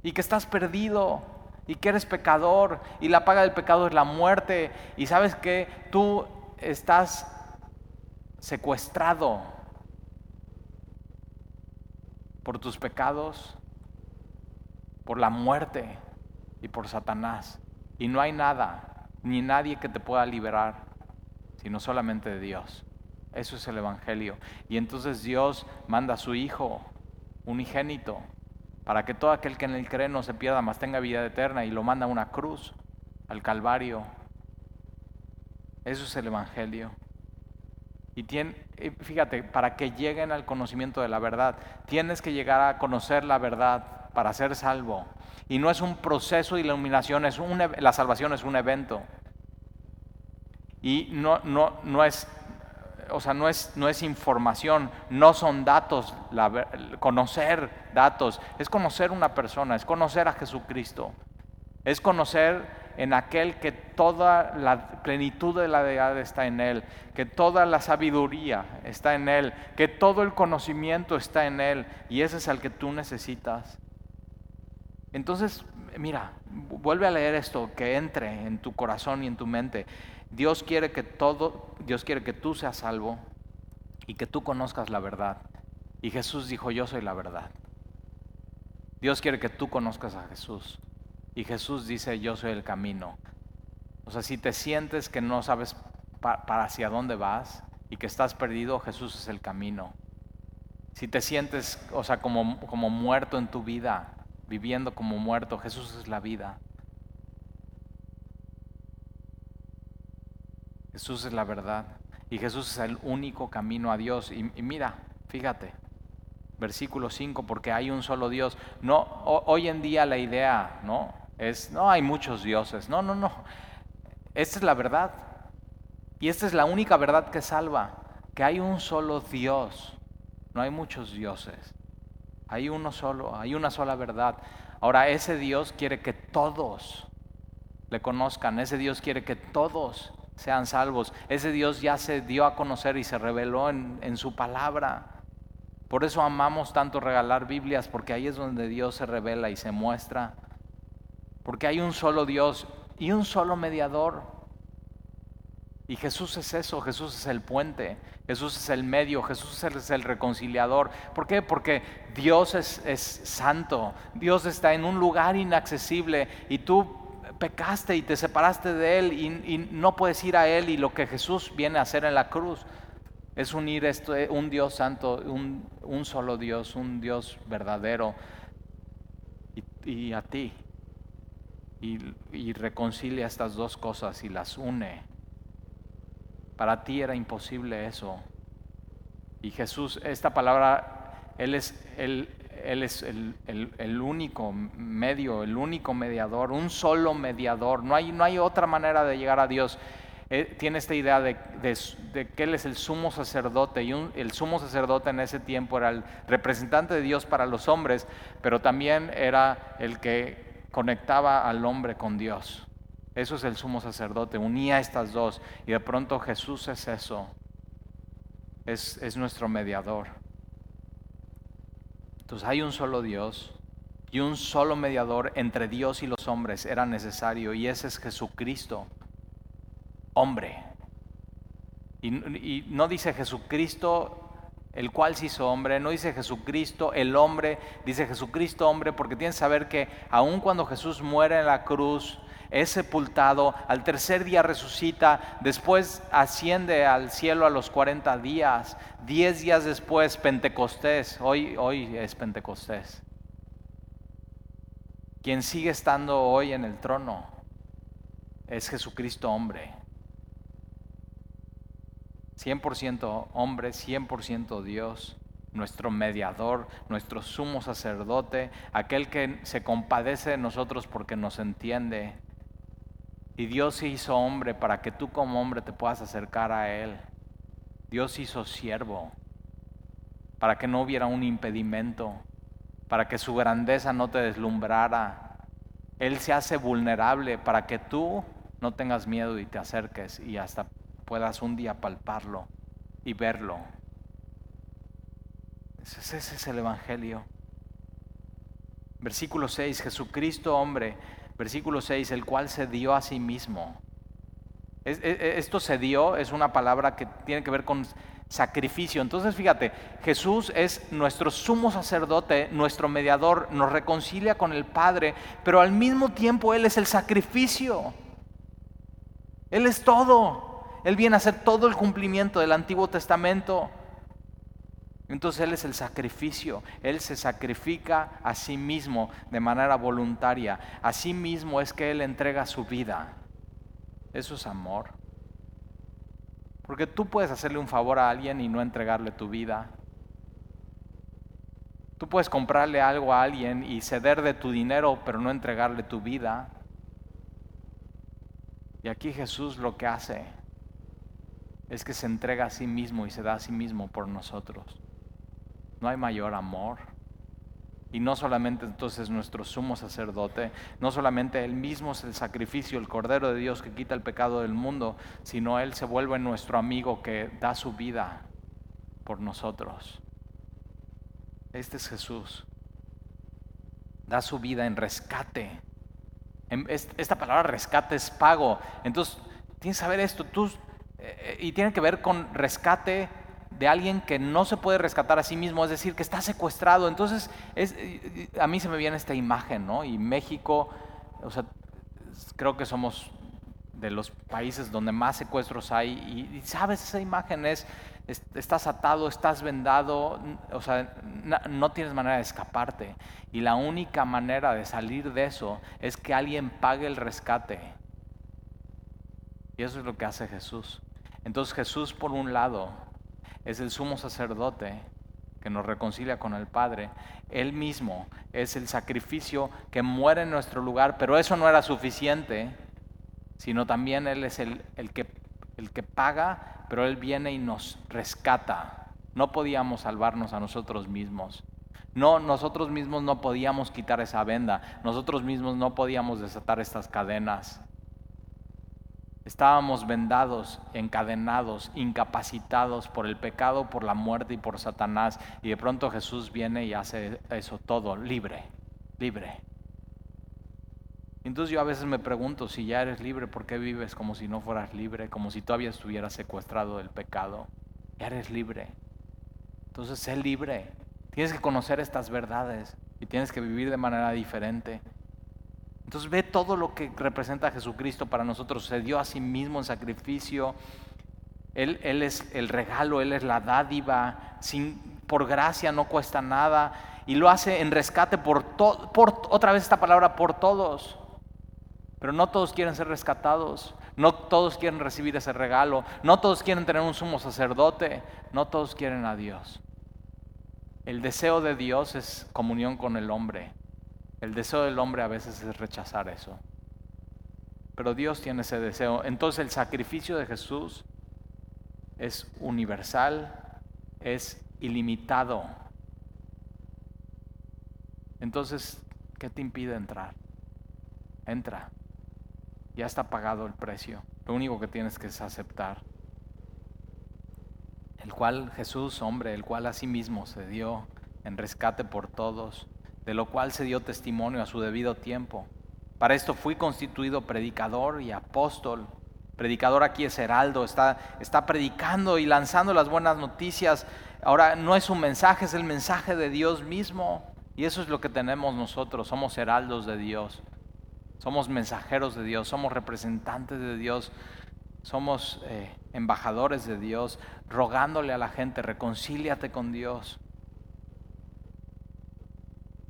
y que estás perdido y que eres pecador y la paga del pecado es la muerte y sabes que tú estás secuestrado por tus pecados, por la muerte y por Satanás. Y no hay nada, ni nadie que te pueda liberar, sino solamente de Dios. Eso es el Evangelio. Y entonces Dios manda a su Hijo, unigénito, para que todo aquel que en él cree no se pierda, mas tenga vida eterna, y lo manda a una cruz, al Calvario. Eso es el Evangelio. Y fíjate, para que lleguen al conocimiento de la verdad, tienes que llegar a conocer la verdad para ser salvo. Y no es un proceso de iluminación, es la salvación es un evento. Y no, no, no es, o sea, no es, no es información, no son datos, conocer datos, es conocer una persona, es conocer a Jesucristo, es conocer en aquel que toda la plenitud de la deidad está en Él, que toda la sabiduría está en Él, que todo el conocimiento está en Él, y ese es el que tú necesitas. Entonces, mira, vuelve a leer esto, que entre en tu corazón y en tu mente. Dios quiere que todo, Dios quiere que tú seas salvo y que tú conozcas la verdad. Y Jesús dijo, yo soy la verdad. Dios quiere que tú conozcas a Jesús. Y Jesús dice, yo soy el camino. O sea, si te sientes que no sabes para hacia dónde vas y que estás perdido, Jesús es el camino. Si te sientes, o sea, como, como muerto en tu vida, viviendo como muerto. Jesús es la vida. Jesús es la verdad. Y Jesús es el único camino a Dios. Y, mira, fíjate, versículo 5, porque hay un solo Dios. No, hoy en día la idea, ¿no? Es, no hay muchos dioses. No, no, no. Esta es la verdad. Y esta es la única verdad que salva, que hay un solo Dios. No hay muchos dioses. Hay uno solo, hay una sola verdad. Ahora, ese Dios quiere que todos le conozcan, ese Dios quiere que todos sean salvos. Ese Dios ya se dio a conocer y se reveló en, en su palabra. Por eso amamos tanto regalar Biblias, porque ahí es donde Dios se revela y se muestra. Porque hay un solo Dios y un solo mediador. Y Jesús es eso, Jesús es el puente, Jesús es el medio, Jesús es el reconciliador. ¿Por qué? Porque Dios es, es, santo, Dios está en un lugar inaccesible y tú pecaste y te separaste de Él y, no puedes ir a Él y lo que Jesús viene a hacer en la cruz es unir esto, un Dios santo, un, solo Dios, un Dios verdadero y, a ti. Y reconcilia estas dos cosas y las une Para ti era imposible eso. Y Jesús, esta palabra, Él es, el, único medio, el único mediador, un solo mediador. No hay, no hay otra manera de llegar a Dios. Eh, tiene esta idea de, de, que Él es el sumo sacerdote y el sumo sacerdote en ese tiempo era el representante de Dios para los hombres, pero también era el que conectaba al hombre con Dios. Eso es el sumo sacerdote, unía estas dos y de pronto Jesús es eso, es, es nuestro mediador. Entonces hay un solo Dios y un solo mediador entre Dios y los hombres era necesario y ese es Jesucristo hombre. Y, no dice Jesucristo el cual se hizo hombre, no dice Jesucristo el hombre, dice Jesucristo hombre, porque tienes que saber que aun cuando Jesús muere en la cruz, es sepultado, al tercer día resucita, después asciende al cielo a los 40 días, 10 días después Pentecostés, hoy, hoy es Pentecostés. Quien sigue estando hoy en el trono es Jesucristo hombre. 100% hombre, 100% Dios, nuestro mediador, nuestro sumo sacerdote, aquel que se compadece de nosotros porque nos entiende. Y Dios se hizo hombre para que tú como hombre te puedas acercar a Él. Dios hizo siervo para que no hubiera un impedimento, para que su grandeza no te deslumbrara. Él se hace vulnerable para que tú no tengas miedo y te acerques y hasta puedas un día palparlo y verlo. Ese, es el Evangelio. Versículo 6, Jesucristo hombre, versículo 6, el cual se dio a sí mismo. esto se dio es una palabra que tiene que ver con sacrificio. Entonces fíjate, Jesús es nuestro sumo sacerdote, nuestro mediador, nos reconcilia con el Padre, pero al mismo tiempo Él es el sacrificio. Él es todo. Él viene a hacer todo el cumplimiento del Antiguo Testamento. Entonces Él es el sacrificio. Él se sacrifica a sí mismo de manera voluntaria. A sí mismo es que Él entrega su vida. Eso es amor. Porque tú puedes hacerle un favor a alguien y no entregarle tu vida. Tú puedes comprarle algo a alguien y ceder de tu dinero, pero no entregarle tu vida. Y aquí Jesús lo que hace es que se entrega a sí mismo y se da a sí mismo por nosotros. No hay mayor amor. Y no solamente entonces nuestro sumo sacerdote, no solamente Él mismo es el sacrificio, el Cordero de Dios que quita el pecado del mundo, sino Él se vuelve nuestro amigo que da su vida por nosotros. Este es Jesús. Da su vida en rescate. Esta palabra rescate es pago. Entonces, tienes que saber esto. Tú, eh, y tiene que ver con rescate de alguien que no se puede rescatar a sí mismo, es decir, que está secuestrado. Entonces, es, a mí se me viene esta imagen, ¿no? Y México, o sea, creo que somos de los países donde más secuestros hay. Y, sabes, esa imagen es, estás atado, estás vendado, o sea, no tienes manera de escaparte. Y la única manera de salir de eso es que alguien pague el rescate. Y eso es lo que hace Jesús. Entonces Jesús por un lado es el sumo sacerdote que nos reconcilia con el Padre. Él mismo es el sacrificio que muere en nuestro lugar, pero eso no era suficiente, sino también Él es el, el, que, el que paga, pero Él viene y nos rescata. No podíamos salvarnos a nosotros mismos. No, nosotros mismos no podíamos quitar esa venda. Nosotros mismos no podíamos desatar estas cadenas. Estábamos vendados, encadenados, incapacitados por el pecado, por la muerte y por Satanás. Y de pronto Jesús viene y hace eso todo libre, libre. Entonces yo a veces me pregunto, si ya eres libre, ¿por qué vives como si no fueras libre? Como si todavía estuvieras secuestrado del pecado. Ya eres libre. Entonces sé libre. Tienes que conocer estas verdades y tienes que vivir de manera diferente. Entonces ve todo lo que representa Jesucristo para nosotros. Se dio a sí mismo en sacrificio. Él, es el regalo, Él es la dádiva. Sin, por gracia no cuesta nada. Y lo hace en rescate por, por otra vez esta palabra, por todos. Pero no todos quieren ser rescatados. No todos quieren recibir ese regalo. No todos quieren tener un sumo sacerdote. No todos quieren a Dios. El deseo de Dios es comunión con el hombre. El deseo del hombre a veces es rechazar eso. Pero Dios tiene ese deseo. Entonces el sacrificio de Jesús es universal, es ilimitado. Entonces, ¿qué te impide entrar? Entra. Ya está pagado el precio. Lo único que tienes que es aceptar. El cual Jesús, hombre, el cual a sí mismo se dio en rescate por todos, de lo cual se dio testimonio a su debido tiempo. Para esto fui constituido predicador y apóstol. Predicador aquí es Heraldo, está, está predicando y lanzando las buenas noticias. Ahora no es un mensaje, es el mensaje de Dios mismo. Y eso es lo que tenemos nosotros, somos heraldos de Dios. Somos mensajeros de Dios, somos representantes de Dios, somos eh, embajadores de Dios, rogándole a la gente, reconcíliate con Dios.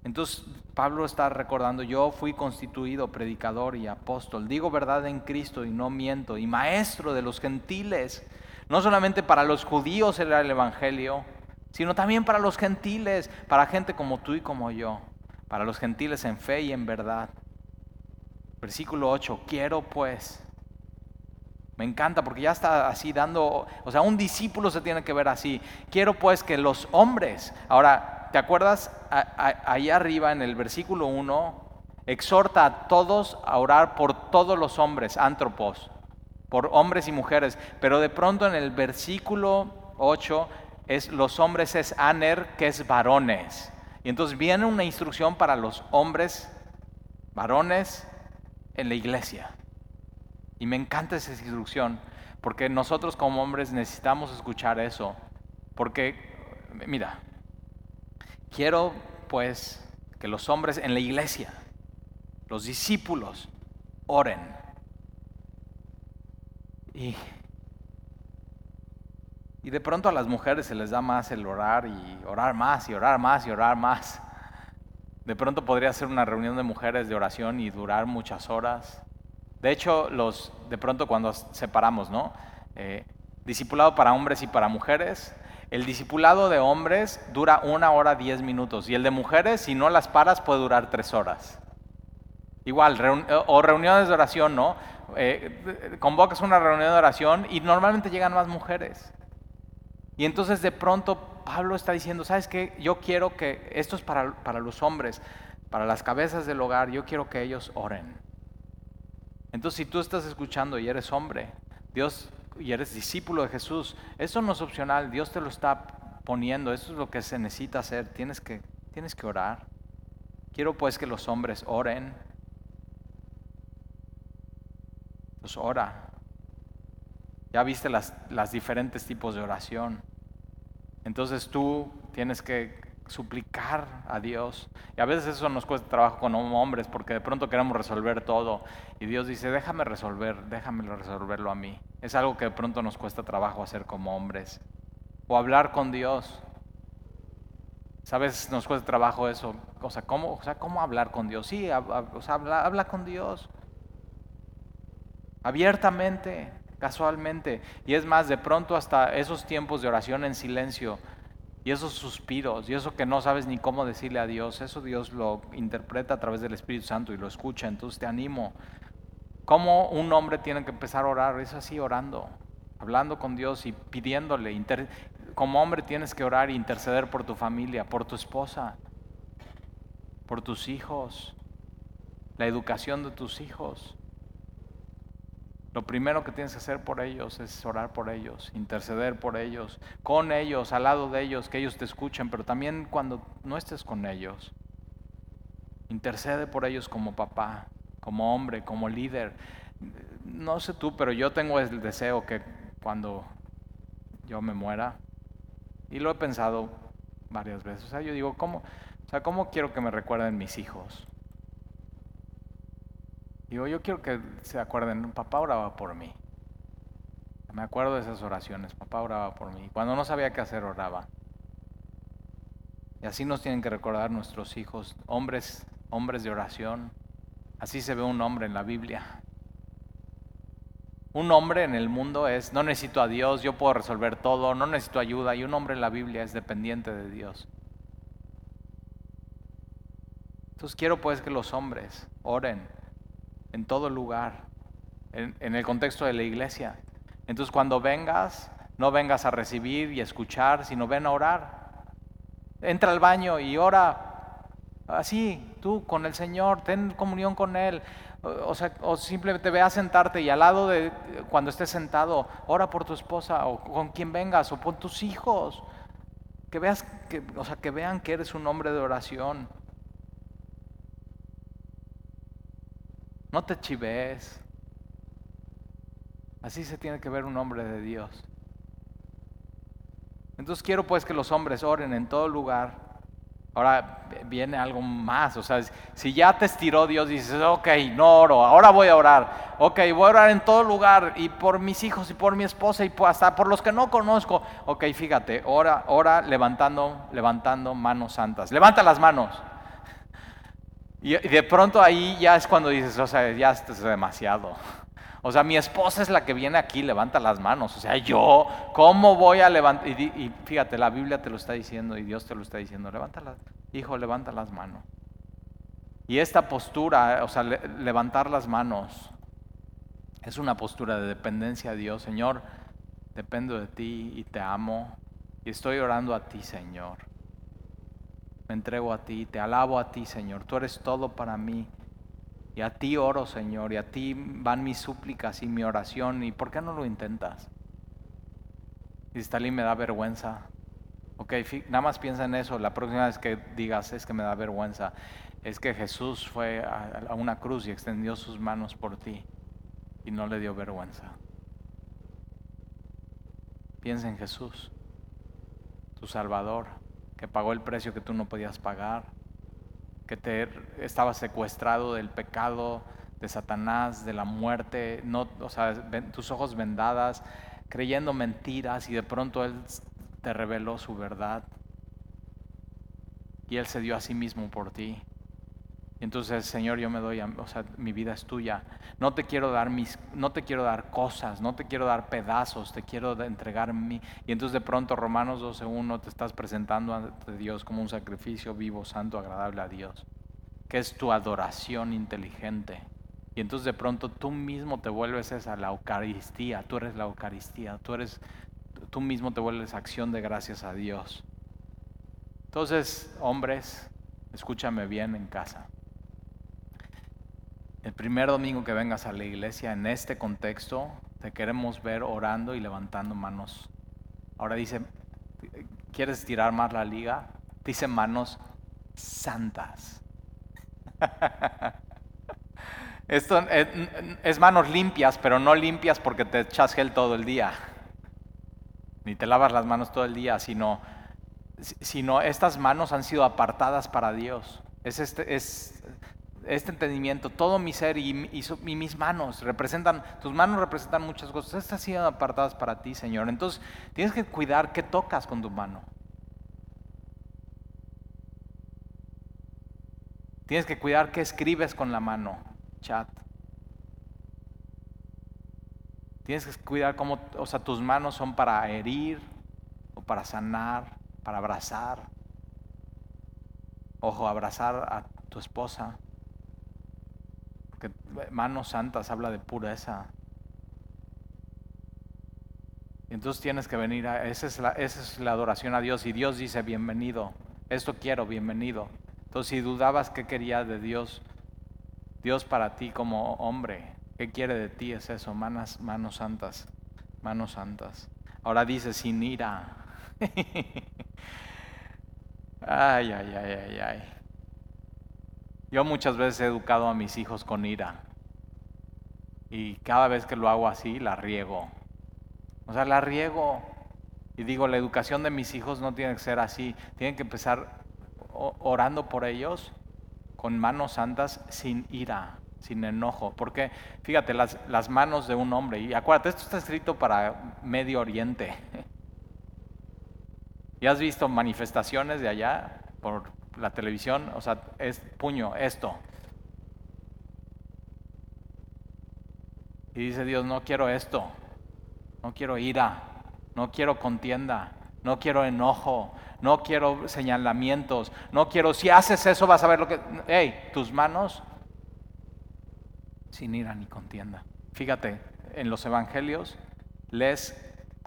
Entonces Pablo está recordando, yo fui constituido predicador y apóstol, digo verdad en Cristo y no miento, y maestro de los gentiles. No solamente para los judíos era el Evangelio, sino también para los gentiles, para gente como tú y como yo, para los gentiles en fe y en verdad. Versículo 8, quiero pues. Me encanta porque ya está así dando, o sea, un discípulo se tiene que ver así. Quiero pues que los hombres, ahora, ¿te acuerdas? Ahí arriba en el versículo 1, exhorta a todos a orar por todos los hombres, antropos, por hombres y mujeres. Pero de pronto en el versículo 8, es, los hombres es aner, que es varones. Y entonces viene una instrucción para los hombres, varones, en la iglesia. Y me encanta esa instrucción, porque nosotros como hombres necesitamos escuchar eso. Porque, mira, quiero pues que los hombres en la iglesia, los discípulos, oren. Y, y de pronto a las mujeres se les da más el orar y orar más y orar más y orar más. De pronto podría ser una reunión de mujeres de oración y durar muchas horas. De hecho, los, de pronto cuando separamos, ¿no? Eh, discipulado para hombres y para mujeres. El discipulado de hombres dura una hora diez minutos y el de mujeres, si no las paras, puede durar tres horas. Igual, o reuniones de oración, ¿no? Eh, convocas una reunión de oración y normalmente llegan más mujeres. Y entonces de pronto Pablo está diciendo, ¿sabes qué? Yo quiero que, esto es para, para los hombres, para las cabezas del hogar, yo quiero que ellos oren. Entonces, si tú estás escuchando y eres hombre, Dios, y eres discípulo de Jesús, eso no es opcional, Dios te lo está poniendo, eso es lo que se necesita hacer, tienes que, tienes que orar. Quiero pues que los hombres oren. Pues ora. Ya viste las, las diferentes tipos de oración. Entonces tú tienes que suplicar a Dios. Y a veces eso nos cuesta trabajo como hombres porque de pronto queremos resolver todo. Y Dios dice, déjame resolver, déjame resolverlo a mí. Es algo que de pronto nos cuesta trabajo hacer como hombres. O hablar con Dios. ¿Sabes? Nos cuesta trabajo eso. O sea, ¿cómo, o sea, ¿cómo hablar con Dios? Sí, habla, habla con Dios. Abiertamente casualmente. Y es más, de pronto hasta esos tiempos de oración en silencio y esos suspiros y eso que no sabes ni cómo decirle a Dios, eso Dios lo interpreta a través del Espíritu Santo y lo escucha. Entonces te animo. ¿Cómo un hombre tiene que empezar a orar? Es así orando, hablando con Dios y pidiéndole. Como hombre tienes que orar e interceder por tu familia, por tu esposa, por tus hijos, la educación de tus hijos. Lo primero que tienes que hacer por ellos es orar por ellos, interceder por ellos, con ellos, al lado de ellos, que ellos te escuchen, pero también cuando no estés con ellos. Intercede por ellos como papá, como hombre, como líder. No sé tú, pero yo tengo el deseo que cuando yo me muera, y lo he pensado varias veces, o sea, yo digo, ¿cómo, o sea, ¿cómo quiero que me recuerden mis hijos? Digo, yo quiero que se acuerden, papá oraba por mí. Me acuerdo de esas oraciones, papá oraba por mí. Cuando no sabía qué hacer, oraba. Y así nos tienen que recordar nuestros hijos, hombres, hombres de oración. Así se ve un hombre en la Biblia. Un hombre en el mundo es, no necesito a Dios, yo puedo resolver todo, no necesito ayuda, y un hombre en la Biblia es dependiente de Dios. Entonces quiero pues que los hombres oren en todo lugar, en, el contexto de la iglesia. Entonces cuando vengas, no vengas a recibir y escuchar, sino ven a orar. Entra al baño y ora así, tú con el Señor, ten comunión con Él. O, sea, o simplemente ve a sentarte y al lado de cuando estés sentado, ora por tu esposa o con quien vengas o por tus hijos. Que veas que, o sea, que vean que eres un hombre de oración. No te chives. Así se tiene que ver un hombre de Dios. Entonces quiero pues que los hombres oren en todo lugar. Ahora viene algo más, o sea, si ya te estiró Dios, dices, ok, no oro, ahora voy a orar, ok, voy a orar en todo lugar y por mis hijos y por mi esposa y hasta por los que no conozco, ok, fíjate, ora, ora levantando, levantando manos santas, levanta las manos. Y de pronto ahí ya es cuando dices, o sea, ya es demasiado. O sea, mi esposa es la que viene aquí, levanta las manos. O sea, yo, ¿cómo voy a levantar? Y, fíjate, la Biblia te lo está diciendo y Dios te lo está diciendo. Levanta las, hijo, levanta las manos. Y esta postura, o sea, levantar las manos, es una postura de dependencia a Dios. Señor, dependo de ti y te amo. Y estoy orando a ti, Señor. Me entrego a ti, te alabo a ti, Señor. Tú eres todo para mí. Y a ti oro, Señor, y a ti van mis súplicas y mi oración. ¿Y por qué no lo intentas? Y Stalin me da vergüenza. Ok, nada más piensa en eso. La próxima vez que digas es que me da vergüenza, es que Jesús fue a una cruz y extendió sus manos por ti y no le dio vergüenza. Piensa en Jesús, tu Salvador, que pagó el precio que tú no podías pagar que te estaba secuestrado del pecado, de Satanás, de la muerte, no, o sea, tus ojos vendadas, creyendo mentiras y de pronto Él te reveló su verdad. Y Él se dio a sí mismo por ti. Y entonces, Señor, yo me doy, o sea, mi vida es tuya. No te quiero dar mis, no te quiero dar cosas, no te quiero dar pedazos, te quiero entregar mí. Y entonces de pronto Romanos 12:1 te estás presentando ante Dios como un sacrificio vivo, santo, agradable a Dios, que es tu adoración inteligente. Y entonces de pronto tú mismo te vuelves esa la Eucaristía, tú eres la Eucaristía, tú eres tú mismo te vuelves acción de gracias a Dios. Entonces, hombres, escúchame bien en casa. El primer domingo que vengas a la iglesia en este contexto, te queremos ver orando y levantando manos. Ahora dice, ¿quieres tirar más la liga? Dice manos santas. Esto es, manos limpias, pero no limpias porque te echas gel todo el día. Ni te lavas las manos todo el día, sino, sino estas manos han sido apartadas para Dios. Es, este, es este entendimiento, todo mi ser y, mis manos representan, tus manos representan muchas cosas. Estas han sido apartadas para ti, Señor. Entonces, tienes que cuidar qué tocas con tu mano. Tienes que cuidar qué escribes con la mano, chat. Tienes que cuidar cómo, o sea, tus manos son para herir o para sanar, para abrazar. Ojo, abrazar a tu esposa, que manos santas habla de pureza. entonces tienes que venir a, esa es, la, esa es la adoración a Dios y Dios dice bienvenido, esto quiero, bienvenido. Entonces si dudabas qué quería de Dios, Dios para ti como hombre, ¿qué quiere de ti? Es eso, manos, manos santas, manos santas. Ahora dice sin ira. ay, ay, ay, ay, ay. Yo muchas veces he educado a mis hijos con ira. Y cada vez que lo hago así, la riego. O sea, la riego. Y digo, la educación de mis hijos no tiene que ser así. Tienen que empezar orando por ellos con manos santas sin ira, sin enojo. Porque, fíjate, las, las manos de un hombre, y acuérdate, esto está escrito para Medio Oriente. ¿Y has visto manifestaciones de allá por, la televisión, o sea, es puño, esto. Y dice Dios, no quiero esto, no quiero ira, no quiero contienda, no quiero enojo, no quiero señalamientos, no quiero, si haces eso vas a ver lo que, hey, tus manos sin ira ni contienda. Fíjate, en los evangelios lees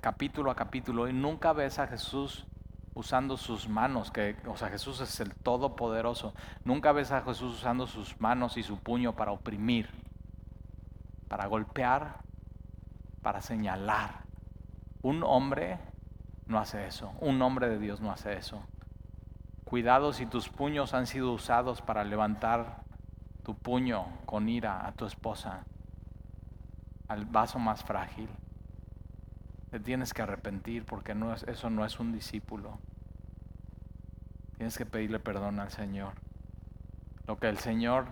capítulo a capítulo y nunca ves a Jesús usando sus manos, que, o sea, Jesús es el Todopoderoso. Nunca ves a Jesús usando sus manos y su puño para oprimir, para golpear, para señalar. Un hombre no hace eso, un hombre de Dios no hace eso. Cuidado si tus puños han sido usados para levantar tu puño con ira a tu esposa, al vaso más frágil. Te tienes que arrepentir porque eso no es un discípulo. Tienes que pedirle perdón al Señor. Lo que el Señor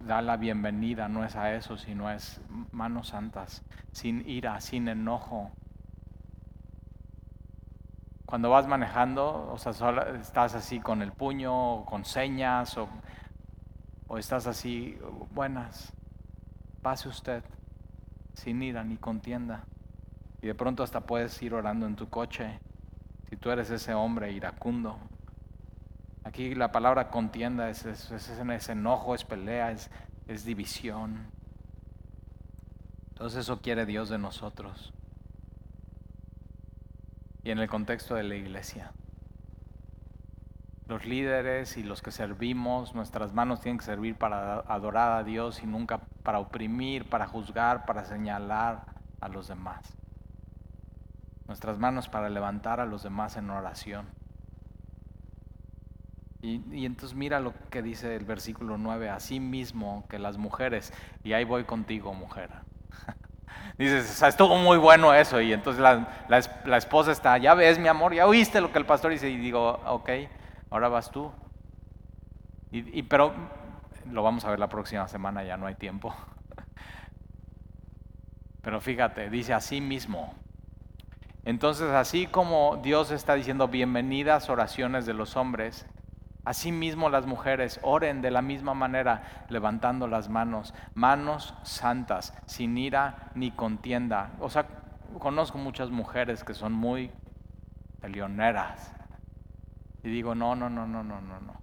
da la bienvenida no es a eso, sino es manos santas, sin ira, sin enojo. Cuando vas manejando, o sea, estás así con el puño, con señas, o, o estás así, buenas, pase usted, sin ira ni contienda. Y de pronto hasta puedes ir orando en tu coche, si tú eres ese hombre iracundo. Aquí la palabra contienda es, es, enojo, es pelea, es, es división. Entonces eso quiere Dios de nosotros. Y en el contexto de la iglesia. Los líderes y los que servimos, nuestras manos tienen que servir para adorar a Dios y nunca para oprimir, para juzgar, para señalar a los demás nuestras manos para levantar a los demás en oración. Y, entonces mira lo que dice el versículo 9, así mismo que las mujeres, y ahí voy contigo, mujer. Dices, estuvo muy bueno eso, y entonces la, esposa está, ya ves mi amor, ya oíste lo que el pastor dice, y digo, ok, ahora vas tú. Y pero lo vamos a ver la próxima semana, ya no hay tiempo. Pero fíjate, dice así mismo, entonces, así como Dios está diciendo bienvenidas oraciones de los hombres, así mismo las mujeres oren de la misma manera, levantando las manos, manos santas, sin ira ni contienda. O sea, conozco muchas mujeres que son muy peleoneras. Y digo, no, no, no, no, no, no, no.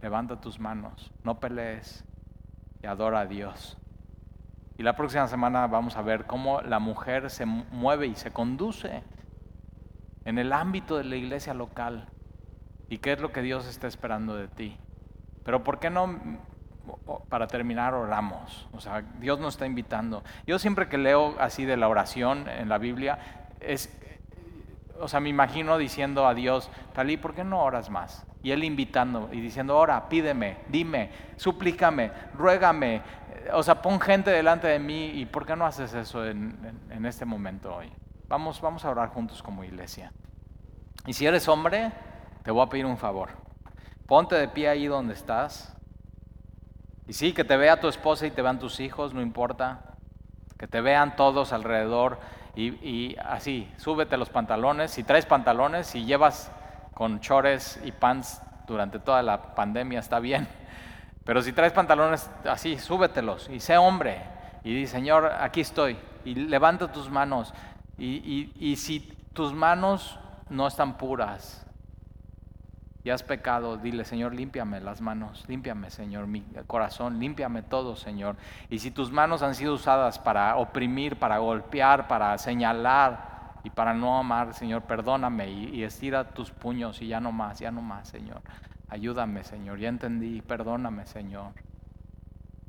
Levanta tus manos, no pelees y adora a Dios. Y la próxima semana vamos a ver cómo la mujer se mueve y se conduce en el ámbito de la iglesia local y qué es lo que Dios está esperando de ti. Pero ¿por qué no, para terminar, oramos? O sea, Dios nos está invitando. Yo siempre que leo así de la oración en la Biblia, es, o sea, me imagino diciendo a Dios, Talí, ¿por qué no oras más? Y Él invitando y diciendo, ora, pídeme, dime, suplícame, ruégame, o sea, pon gente delante de mí y ¿por qué no haces eso en, este momento hoy? Vamos, vamos a orar juntos como iglesia. Y si eres hombre, te voy a pedir un favor. Ponte de pie ahí donde estás. Y sí, que te vea tu esposa y te vean tus hijos, no importa. Que te vean todos alrededor. Y, así, súbete los pantalones. Si traes pantalones, si llevas con chores y pants durante toda la pandemia, está bien. Pero si traes pantalones así, súbetelos y sé hombre. Y di, Señor, aquí estoy. Y levanta tus manos. Y, si tus manos no están puras y has pecado, dile, Señor, límpiame las manos, límpiame, Señor, mi corazón, límpiame todo, Señor. Y si tus manos han sido usadas para oprimir, para golpear, para señalar y para no amar, Señor, perdóname y, y estira tus puños y ya no más, ya no más, Señor. Ayúdame, Señor, ya entendí, perdóname, Señor.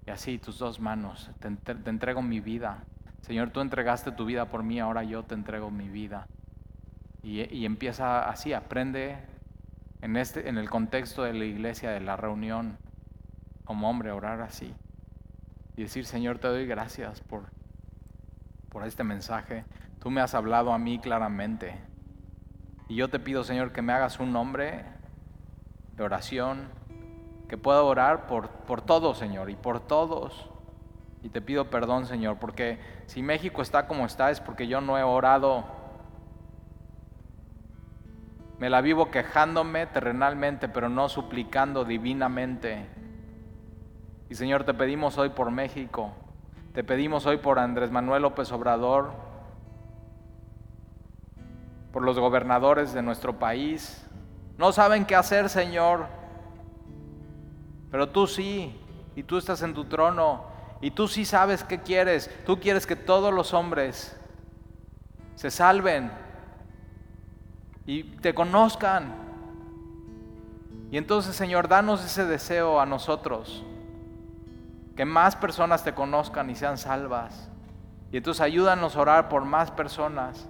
Y así tus dos manos, te, entrego mi vida. Señor, tú entregaste tu vida por mí, ahora yo te entrego mi vida. Y, empieza así, aprende en, este, en el contexto de la iglesia, de la reunión, como hombre, orar así. Y decir, Señor, te doy gracias por, por este mensaje. Tú me has hablado a mí claramente. Y yo te pido, Señor, que me hagas un hombre de oración, que pueda orar por, por todos, Señor, y por todos. Y te pido perdón, Señor, porque si México está como está es porque yo no he orado. Me la vivo quejándome terrenalmente, pero no suplicando divinamente. Y Señor, te pedimos hoy por México. Te pedimos hoy por Andrés Manuel López Obrador, por los gobernadores de nuestro país. No saben qué hacer, Señor, pero tú sí, y tú estás en tu trono, y tú sí sabes qué quieres. Tú quieres que todos los hombres se salven y te conozcan. Y entonces, Señor, danos ese deseo a nosotros, que más personas te conozcan y sean salvas. Y entonces ayúdanos a orar por más personas.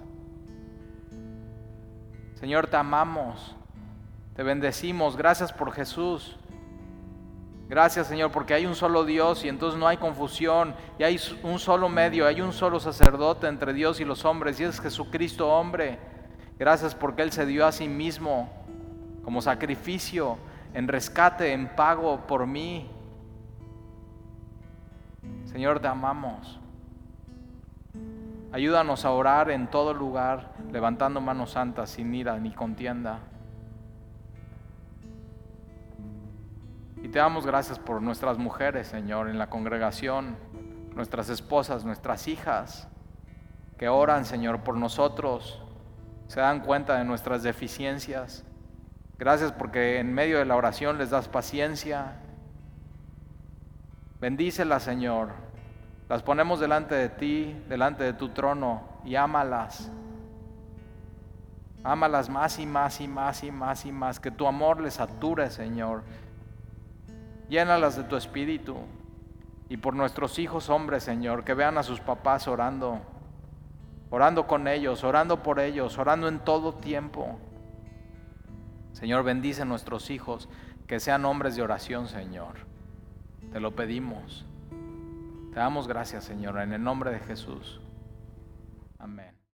Señor, te amamos, te bendecimos, gracias por Jesús. Gracias Señor, porque hay un solo Dios y entonces no hay confusión, y hay un solo medio, hay un solo sacerdote entre Dios y los hombres, y es Jesucristo hombre. Gracias porque Él se dio a sí mismo como sacrificio, en rescate, en pago por mí. Señor, te amamos. Ayúdanos a orar en todo lugar, levantando manos santas sin ira ni contienda. Y te damos gracias por nuestras mujeres, Señor, en la congregación, nuestras esposas, nuestras hijas, que oran, Señor, por nosotros, se dan cuenta de nuestras deficiencias. Gracias porque en medio de la oración les das paciencia. Bendícelas, Señor. Las ponemos delante de ti, delante de tu trono, y ámalas. Ámalas más y más y más y más y más. Que tu amor les ature, Señor Llénalas de tu espíritu. Y por nuestros hijos hombres, Señor, que vean a sus papás orando, orando con ellos, orando por ellos, orando en todo tiempo. Señor, bendice a nuestros hijos, que sean hombres de oración, Señor. Te lo pedimos. Te damos gracias, Señor, en el nombre de Jesús. Amén.